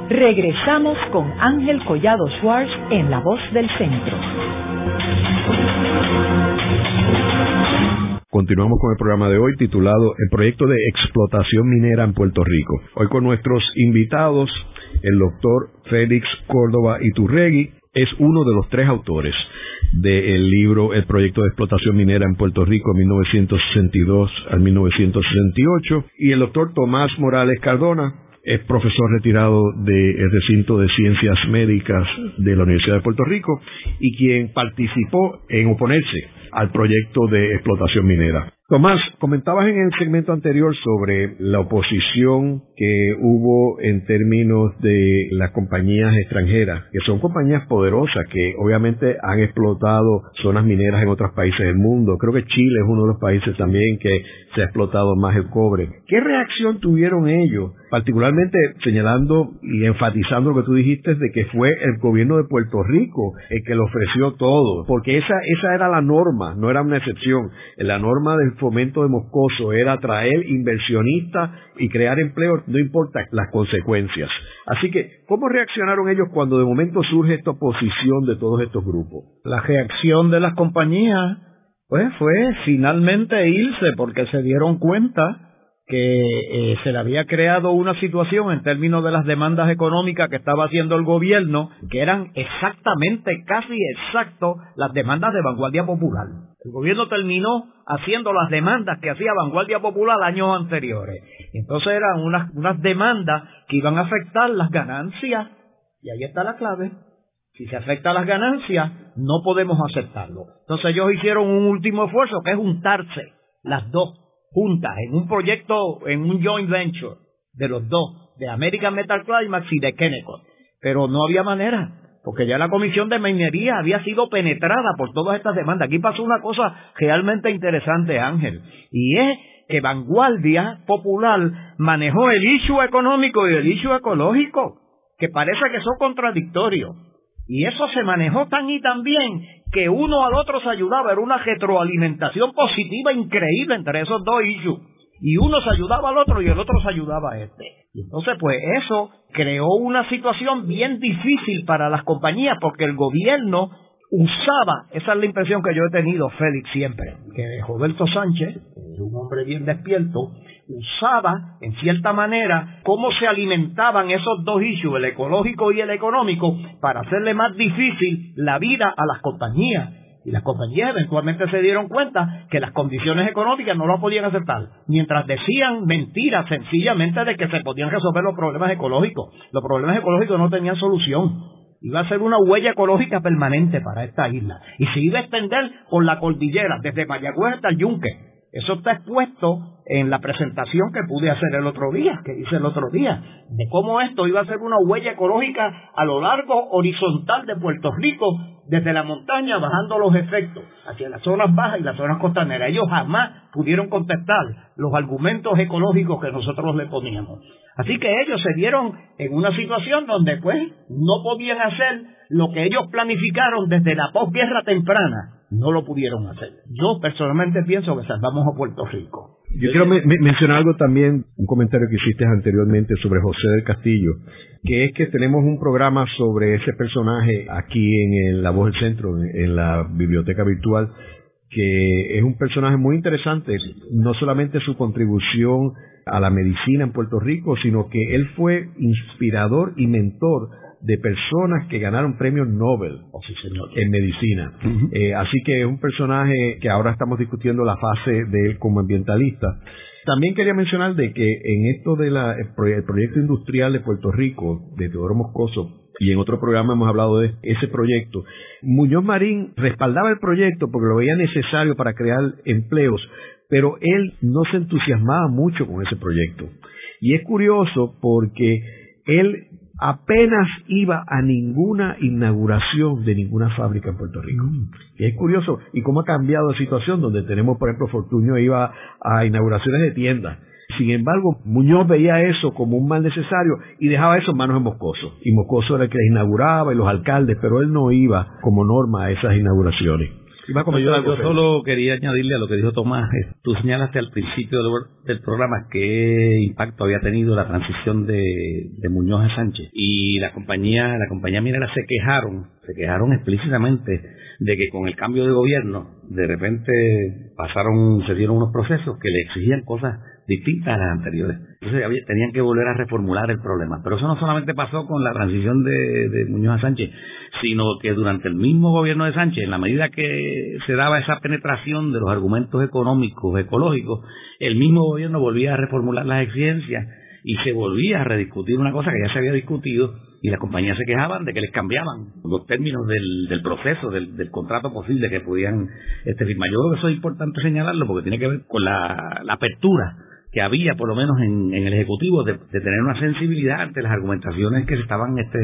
Regresamos con Ángel Collado Schwartz en La Voz del Centro. Continuamos con el programa de hoy titulado El proyecto de explotación minera en Puerto Rico. Hoy con nuestros invitados, el doctor Félix Córdoba Iturregui, es uno de los tres autores del libro El proyecto de explotación minera en Puerto Rico 1962 al 1968 y el doctor Tomás Morales Cardona es profesor retirado del recinto de ciencias médicas de la Universidad de Puerto Rico y quien participó en oponerse al proyecto de explotación minera. Tomás, comentabas en el segmento anterior sobre la oposición que hubo en términos de las compañías extranjeras, que son compañías poderosas que obviamente han explotado zonas mineras en otros países del mundo. Creo que Chile es uno de los países también que se ha explotado más el cobre. ¿Qué reacción tuvieron ellos? Particularmente señalando y enfatizando lo que tú dijiste de que fue el gobierno de Puerto Rico el que le ofreció todo, porque esa, esa era la norma, no era una excepción. La norma del fomento de Moscoso era atraer inversionistas y crear empleo, no importa las consecuencias. Así que, ¿cómo reaccionaron ellos cuando de momento surge esta oposición de todos estos grupos? La reacción de las compañías, pues fue finalmente irse porque se dieron cuenta que eh, se le había creado una situación en términos de las demandas económicas que estaba haciendo el gobierno, que eran exactamente, casi exacto, las demandas de Vanguardia Popular. El gobierno terminó haciendo las demandas que hacía Vanguardia Popular años anteriores. Entonces eran unas, unas demandas que iban a afectar las ganancias, y ahí está la clave. Si se afecta las ganancias, no podemos aceptarlo. Entonces ellos hicieron un último esfuerzo, que es juntarse las dos juntas en un proyecto, en un joint venture de los dos, de American Metal Climax y de Kennecott. Pero no había manera, porque ya la Comisión de Minería había sido penetrada por todas estas demandas. Aquí pasó una cosa realmente interesante, Ángel, y es que Vanguardia Popular manejó el issue económico y el issue ecológico, que parece que son contradictorios. Y eso se manejó tan y tan bien que uno al otro se ayudaba, era una retroalimentación positiva increíble entre esos dos issues. Y uno se ayudaba al otro y el otro se ayudaba a este. Entonces, pues eso creó una situación bien difícil para las compañías porque el gobierno usaba, esa es la impresión que yo he tenido, Félix, siempre, que Roberto Sánchez, un hombre bien despierto, usaba, en cierta manera, cómo se alimentaban esos dos issues, el ecológico y el económico, para hacerle más difícil la vida a las compañías. Y las compañías eventualmente se dieron cuenta que las condiciones económicas no lo podían aceptar, mientras decían mentiras sencillamente de que se podían resolver los problemas ecológicos. Los problemas ecológicos no tenían solución. Iba a ser una huella ecológica permanente para esta isla. Y se iba a extender por la cordillera, desde Mayagüez hasta el Yunque. Eso está expuesto en la presentación que pude hacer el otro día, que hice el otro día, de cómo esto iba a ser una huella ecológica a lo largo horizontal de Puerto Rico, desde la montaña bajando los efectos hacia las zonas bajas y las zonas costaneras. Ellos jamás pudieron contestar los argumentos ecológicos que nosotros le poníamos. Así que ellos se vieron en una situación donde pues no podían hacer lo que ellos planificaron desde la posguerra temprana, no lo pudieron hacer. Yo personalmente pienso que salvamos a Puerto Rico. Yo quiero mencionar algo también, un comentario que hiciste anteriormente sobre José del Castillo, que es que tenemos un programa sobre ese personaje aquí en La Voz del Centro, en la biblioteca virtual, que es un personaje muy interesante, no solamente su contribución a la medicina en Puerto Rico, sino que él fue inspirador y mentor de personas que ganaron premios Nobel oh, en medicina. Eh, así que es un personaje que ahora estamos discutiendo la fase de él como ambientalista. También quería mencionar de que en esto del proyecto industrial de Puerto Rico, de Teodoro Moscoso, y en otro programa hemos hablado de ese proyecto. Muñoz Marín respaldaba el proyecto porque lo veía necesario para crear empleos, pero él no se entusiasmaba mucho con ese proyecto. Y es curioso porque él apenas iba a ninguna inauguración de ninguna fábrica en Puerto Rico. Mm. Y es curioso, y cómo ha cambiado la situación, donde tenemos, por ejemplo, Fortuño iba a inauguraciones de tiendas. Sin embargo, Muñoz veía eso como un mal necesario y dejaba eso en manos de Moscoso. Y Moscoso era el que inauguraba y los alcaldes, pero él no iba como norma a esas inauguraciones yo, solo quería añadirle a lo que dijo Tomás. Eh, tú señalaste al principio del, programa qué impacto había tenido la transición de, Muñoz a Sánchez. Y la compañía, la compañía minera se quejaron, se quejaron explícitamente de que con el cambio de gobierno, de repente pasaron, se dieron unos procesos que le exigían cosas distintas a las anteriores. Entonces tenían que volver a reformular el problema. Pero eso no solamente pasó con la transición de, de Muñoz a Sánchez, sino que durante el mismo gobierno de Sánchez, en la medida que se daba esa penetración de los argumentos económicos, ecológicos, el mismo gobierno volvía a reformular las exigencias y se volvía a rediscutir una cosa que ya se había discutido y las compañías se quejaban de que les cambiaban los términos del, proceso, del, contrato posible que podían este, firmar. Yo creo que eso es importante señalarlo porque tiene que ver con la, apertura que había, por lo menos en, el Ejecutivo, de, tener una sensibilidad ante las argumentaciones que se estaban este,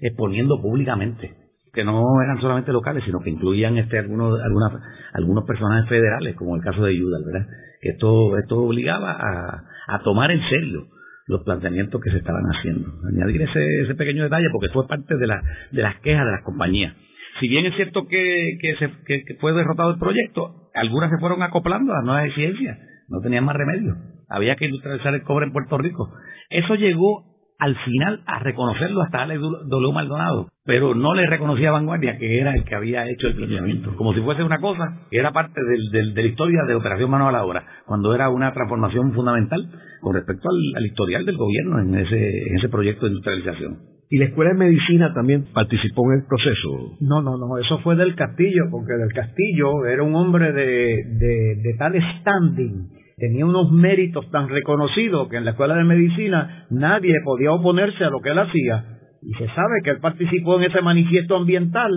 exponiendo públicamente, que no eran solamente locales, sino que incluían este, algunos, algunas, algunos personajes federales, como el caso de Yudal, ¿verdad? Que esto, esto obligaba a, a tomar en serio los planteamientos que se estaban haciendo. Añadir ese, ese pequeño detalle porque fue parte de, la, de las quejas de las compañías. Si bien es cierto que, que, se, que, fue derrotado el proyecto, algunas se fueron acoplando a las nuevas exigencias, no tenían más remedio había que industrializar el cobre en Puerto Rico. Eso llegó al final a reconocerlo hasta Alex W. Maldonado, pero no le reconocía a Vanguardia que era el que había hecho el planeamiento, como si fuese una cosa que era parte del, de la historia de Operación Mano a la Obra, cuando era una transformación fundamental con respecto al, historial del gobierno en ese, en ese proyecto de industrialización. ¿Y la Escuela de Medicina también participó en el proceso? No, no, no, eso fue del Castillo, porque del Castillo era un hombre de, de, de tal standing tenía unos méritos tan reconocidos que en la escuela de medicina nadie podía oponerse a lo que él hacía. Y se sabe que él participó en ese manifiesto ambiental,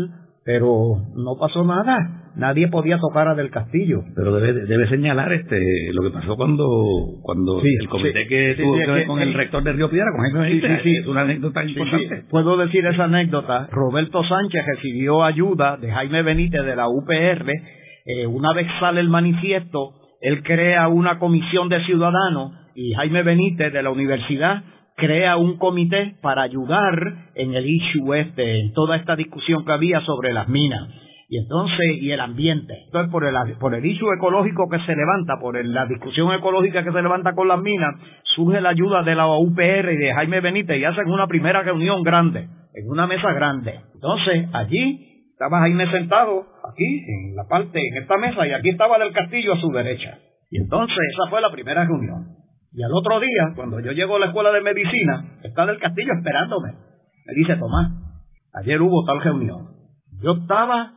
pero no pasó nada. Nadie podía tocar a Del Castillo. Pero debe, debe señalar este lo que pasó cuando cuando el comité que tuvo que ver con el rector de Río Piedra, con Jaime sí, es una anécdota importante. Puedo decir esa anécdota. Roberto Sánchez recibió ayuda de Jaime Benítez de la UPR. Eh, una vez sale el manifiesto, él crea una comisión de ciudadanos y Jaime Benítez de la universidad crea un comité para ayudar en el issue este, en toda esta discusión que había sobre las minas. Y entonces, y el ambiente. Entonces, por el, por el issue ecológico que se levanta, por la discusión ecológica que se levanta con las minas, surge la ayuda de la UPR y de Jaime Benítez y hacen una primera reunión grande, en una mesa grande. Entonces, allí estaba Jaime sentado aquí, en la parte, en esta mesa, y aquí estaba del castillo a su derecha. Y entonces esa fue la primera reunión. Y al otro día, cuando yo llego a la escuela de medicina, está del castillo esperándome. Me dice, Tomás, ayer hubo tal reunión. Yo estaba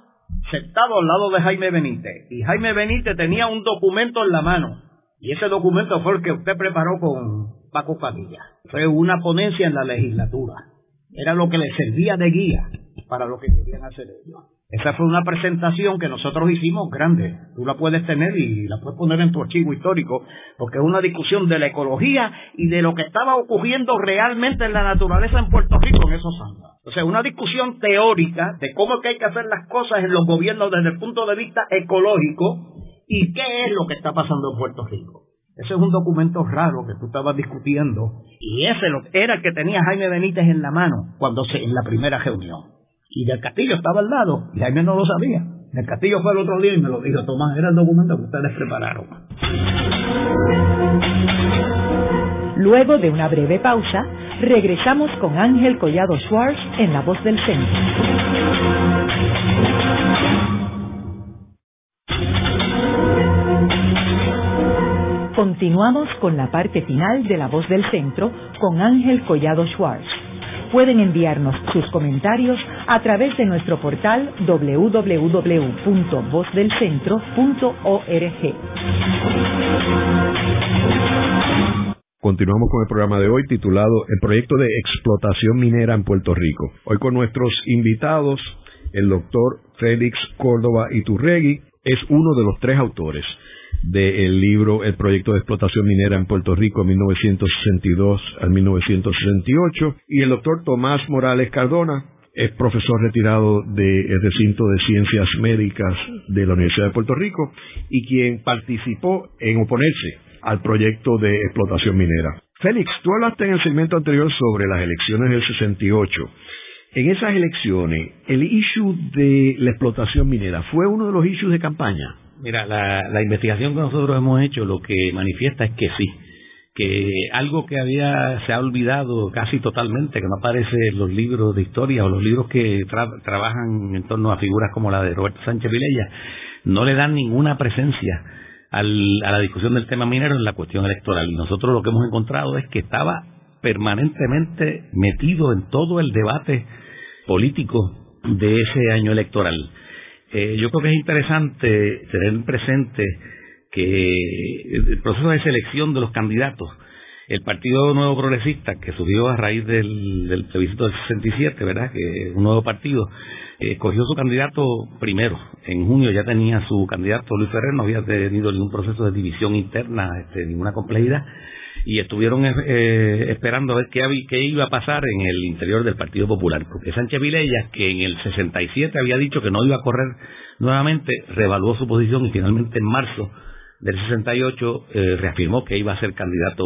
sentado al lado de Jaime Benítez, y Jaime Benítez tenía un documento en la mano. Y ese documento fue el que usted preparó con Paco Padilla. Fue una ponencia en la legislatura. Era lo que le servía de guía para lo que querían hacer ellos. Esa fue una presentación que nosotros hicimos grande. Tú la puedes tener y la puedes poner en tu archivo histórico, porque es una discusión de la ecología y de lo que estaba ocurriendo realmente en la naturaleza en Puerto Rico en esos años. O sea, una discusión teórica de cómo es que hay que hacer las cosas en los gobiernos desde el punto de vista ecológico y qué es lo que está pasando en Puerto Rico. Ese es un documento raro que tú estabas discutiendo y ese era el que tenía Jaime Benítez en la mano cuando se, en la primera reunión. Y del Castillo estaba al lado, y Jaime no lo sabía. Del Castillo fue el otro día y me lo dijo, Tomás, era el documento que ustedes prepararon. Luego de una breve pausa, regresamos con Ángel Collado Schwartz en La Voz del Centro. Continuamos con la parte final de La Voz del Centro con Ángel Collado Schwartz pueden enviarnos sus comentarios a través de nuestro portal www.vozdelcentro.org. Continuamos con el programa de hoy titulado El proyecto de explotación minera en Puerto Rico. Hoy con nuestros invitados, el doctor Félix Córdoba Iturregui es uno de los tres autores del libro El proyecto de explotación minera en Puerto Rico 1962 al 1968 y el doctor Tomás Morales Cardona es profesor retirado del recinto de ciencias médicas de la Universidad de Puerto Rico y quien participó en oponerse al proyecto de explotación minera. Félix, tú hablaste en el segmento anterior sobre las elecciones del 68. En esas elecciones, el issue de la explotación minera fue uno de los issues de campaña. Mira, la, investigación que nosotros hemos hecho lo que manifiesta es que sí, que algo que había se ha olvidado casi totalmente, que no aparece en los libros de historia o los libros que trabajan en torno a figuras como la de Roberto Sánchez Vilella, no le dan ninguna presencia a la discusión del tema minero en la cuestión electoral. Y nosotros lo que hemos encontrado es que estaba permanentemente metido en todo el debate político de ese año electoral. Eh, yo creo que es interesante tener presente que el proceso de selección de los candidatos, el Partido Nuevo Progresista, que surgió a raíz del, del plebiscito del 67, ¿verdad? Que es un nuevo partido, escogió su candidato primero. En junio ya tenía su candidato Luis Ferrer, no había tenido ningún proceso de división interna, este, ninguna complejidad, y estuvieron eh, eh, esperando a ver qué, qué, iba a pasar en el interior del Partido Popular, porque Sánchez Vilella, que en el 67 había dicho que no iba a correr nuevamente, revaluó su posición y finalmente en marzo del 68 eh, reafirmó que iba a ser candidato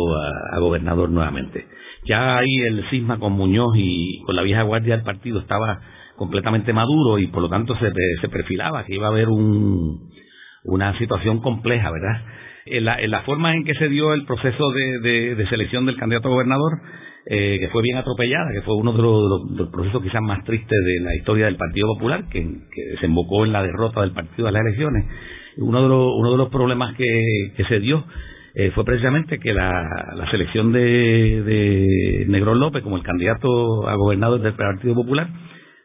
a, gobernador nuevamente. Ya ahí el cisma con Muñoz y con la vieja guardia del partido estaba completamente maduro y por lo tanto se, se perfilaba que iba a haber un, una situación compleja, ¿verdad? En la, en forma en que se dio el proceso de, de, selección del candidato a gobernador, eh, que fue bien atropellada, que fue uno de los, procesos quizás más tristes de la historia del Partido Popular, que, desembocó en la derrota del partido en las elecciones. Uno de los, uno de los problemas que, que se dio eh, fue precisamente que la, la selección de, de Negrón López como el candidato a gobernador del Partido Popular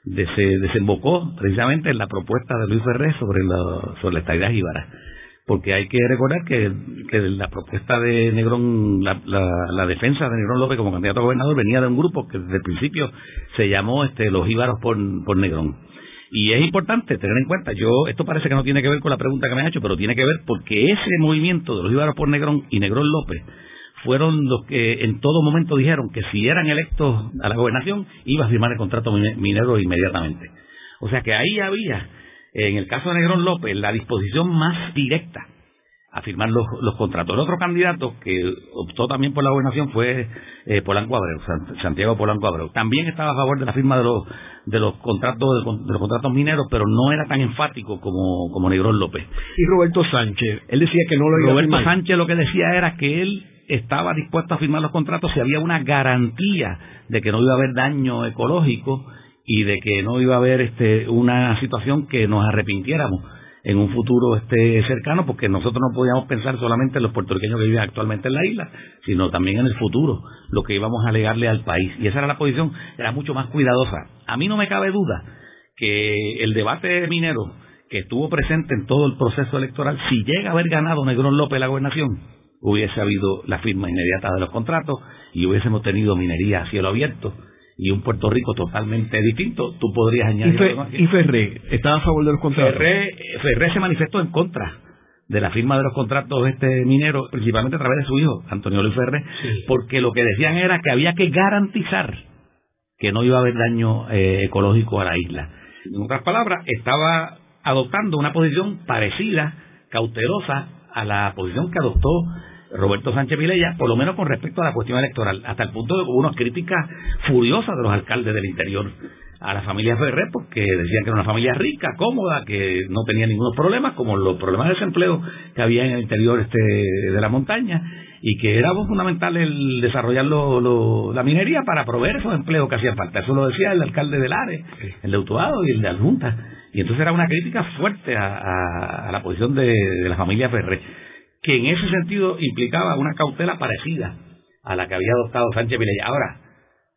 se desembocó precisamente en la propuesta de Luis Ferré sobre la, sobre la estadía jíbara. Porque hay que recordar que, la propuesta de Negrón, la, la, defensa de Negrón López como candidato a gobernador venía de un grupo que desde el principio se llamó este, los jíbaros por, por Negrón. Y es importante tener en cuenta, yo esto parece que no tiene que ver con la pregunta que me ha hecho, pero tiene que ver porque ese movimiento de los jíbaros por Negrón y Negrón López fueron los que en todo momento dijeron que si eran electos a la gobernación iba a firmar el contrato minero inmediatamente. O sea que ahí había, en el caso de Negrón López, la disposición más directa a firmar los, contratos. El otro candidato que optó también por la gobernación fue eh, Polanco Abreu, Santiago Polanco Abreu. También estaba a favor de la firma de los de los contratos de los contratos mineros, pero no era tan enfático como, como Negrón López. Y Roberto Sánchez, él decía que no lo iba Roberto Sánchez lo que decía era que él estaba dispuesto a firmar los contratos si había una garantía de que no iba a haber daño ecológico y de que no iba a haber este, una situación que nos arrepintiéramos en un futuro este cercano, porque nosotros no podíamos pensar solamente en los puertorriqueños que viven actualmente en la isla, sino también en el futuro, lo que íbamos a alegarle al país. Y esa era la posición, era mucho más cuidadosa. A mí no me cabe duda que el debate minero que estuvo presente en todo el proceso electoral, si llega a haber ganado Negrón López la gobernación, hubiese habido la firma inmediata de los contratos y hubiésemos tenido minería a cielo abierto y un Puerto Rico totalmente distinto, tú podrías añadir... ¿Y, Ferré estaba a favor de los contratos? Ferré, se manifestó en contra de la firma de los contratos este minero, principalmente a través de su hijo, Antonio Luis Ferré, porque lo que decían era que había que garantizar que no iba a haber daño eh, ecológico a la isla. En otras palabras, estaba adoptando una posición parecida, cautelosa, a la posición que adoptó Roberto Sánchez Vilella, por lo menos con respecto a la cuestión electoral, hasta el punto de que hubo unas críticas furiosas de los alcaldes del interior a la familia Ferrer, porque decían que era una familia rica, cómoda, que no tenía ningún problema, como los problemas de desempleo que había en el interior este de la montaña, y que era fundamental el desarrollar la minería para proveer esos empleos que hacían falta. Eso lo decía el alcalde de Lares, el de Utuado y el de Adjunta. Y entonces era una crítica fuerte a, la posición de, de la familia Ferrer que en ese sentido implicaba una cautela parecida a la que había adoptado Sánchez Vilella. Ahora,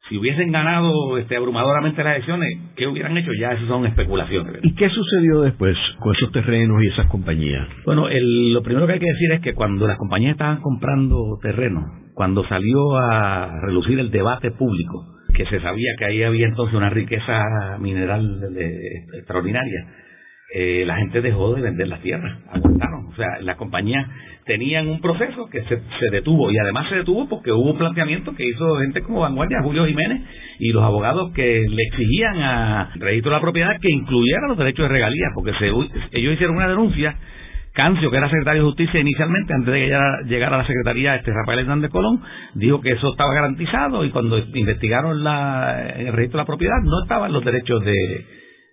si hubiesen ganado este, abrumadoramente las elecciones, ¿qué hubieran hecho? Ya eso son especulaciones. ¿Y qué sucedió después con esos terrenos y esas compañías? Bueno, lo primero que hay que decir es que cuando las compañías estaban comprando terrenos, cuando salió a relucir el debate público, que se sabía que ahí había entonces una riqueza mineral extraordinaria, eh, la gente dejó de vender las tierras, aguantaron. O sea, las compañías tenían un proceso que se, se, detuvo y además se detuvo porque hubo un planteamiento que hizo gente como Vanguardia, Julio Jiménez y los abogados que le exigían a registro de la propiedad que incluyera los derechos de regalías, porque se, ellos hicieron una denuncia Cancio, que era secretario de Justicia inicialmente, antes de que llegara a la Secretaría este Rafael Hernández Colón, dijo que eso estaba garantizado y cuando investigaron la, el registro de la propiedad no estaban los derechos de,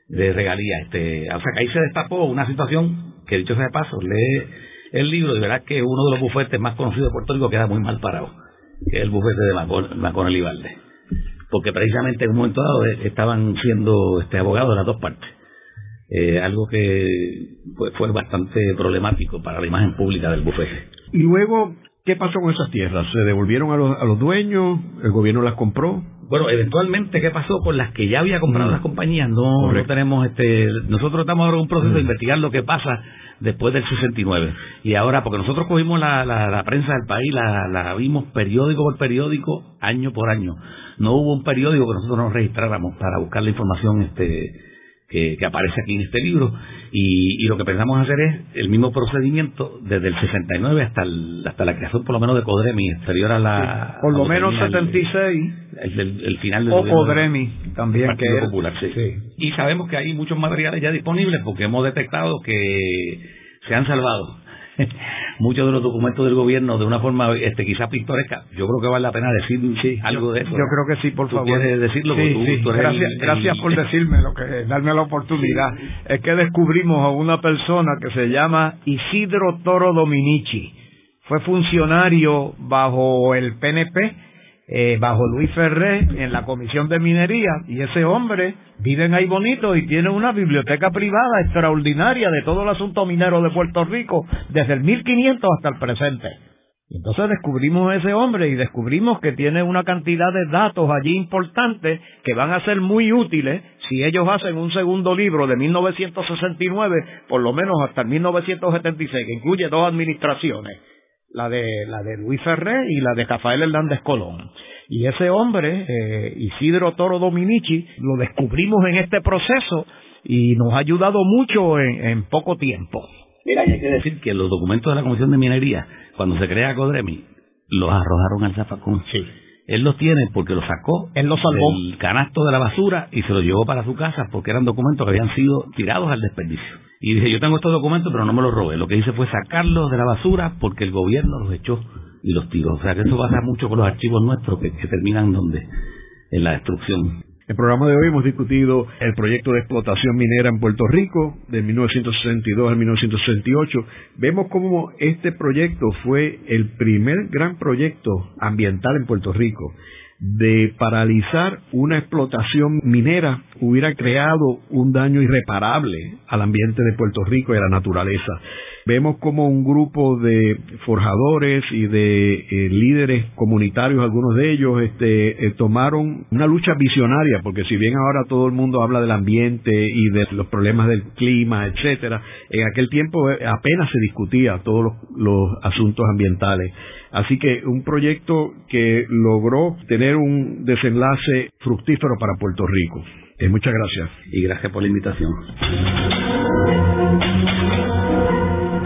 de regalía. Este, o sea que ahí se destapó una situación que dicho sea de paso, lee el libro y verás que uno de los bufetes más conocidos de Puerto Rico queda muy mal parado, que es el bufete de Maconel y. Porque precisamente en un momento dado eh, estaban siendo este abogados de las dos partes eh, algo que fue bastante problemático para la imagen pública del bufete. Y luego, ¿qué pasó con esas tierras? ¿Se devolvieron a los, a los dueños? ¿El gobierno las compró? Bueno, eventualmente, ¿qué pasó con las que ya había comprado mm. las compañías? No, no, tenemos este. Nosotros estamos ahora en un proceso de mm. investigar lo que pasa después del 69. Y ahora, porque nosotros cogimos la, la, prensa del país, la, la, vimos periódico por periódico, año por año. No hubo un periódico que nosotros nos registráramos para buscar la información este que, aparece aquí en este libro. Y, lo que pensamos hacer es el mismo procedimiento desde el 69 hasta, hasta la creación, por lo menos, de Codremi, exterior a la. por lo menos 76. El, final del O Codremi, también. que Popular, sí. Y sabemos que hay muchos materiales ya disponibles porque hemos detectado que se han salvado muchos de los documentos del gobierno de una forma este quizás pintoresca. Yo creo que vale la pena decir algo de eso. Yo creo que sí, por favor. Quieres decirlo? gracias, gracias por decirme lo que darme la oportunidad. Es que descubrimos a una persona que se llama Isidro Toro Dominici. Fue funcionario bajo el PNP eh, bajo Luis Ferré en la Comisión de Minería y ese hombre vive ahí bonito y tiene una biblioteca privada extraordinaria de todo el asunto minero de Puerto Rico desde el 1500 hasta el presente. Entonces descubrimos a ese hombre y descubrimos que tiene una cantidad de datos allí importantes que van a ser muy útiles si ellos hacen un segundo libro de 1969, por lo menos hasta el 1976, que incluye dos administraciones la de, la de Luis Ferré y la de Rafael Hernández Colón. Y ese hombre, eh, Isidro Toro Dominici, lo descubrimos en este proceso y nos ha ayudado mucho en, poco tiempo. Mira, hay que decir que los documentos de la Comisión de Minería, cuando se crea Codremi, los arrojaron al zafacón. Sí. Él los tiene porque los sacó Él los salvó. del canasto de la basura y se los llevó para su casa porque eran documentos que habían sido tirados al desperdicio. Y dije, yo tengo estos documentos, pero no me los robé. Lo que hice fue sacarlos de la basura porque el gobierno los echó y los tiró. O sea que eso pasa mucho con los archivos nuestros que, que terminan donde? En la destrucción. En el programa de hoy hemos discutido el proyecto de explotación minera en Puerto Rico de 1962 al 1968. Vemos cómo este proyecto fue el primer gran proyecto ambiental en Puerto Rico de paralizar una explotación minera hubiera creado un daño irreparable al ambiente de Puerto Rico y a la naturaleza. Vemos como un grupo de forjadores y de eh, líderes comunitarios, algunos de ellos, este, eh, tomaron una lucha visionaria, porque si bien ahora todo el mundo habla del ambiente y de los problemas del clima, etcétera, en aquel tiempo eh, apenas se discutía todos los asuntos ambientales. Así que un proyecto que logró tener un desenlace fructífero para Puerto Rico. Muchas gracias. Y gracias por la invitación.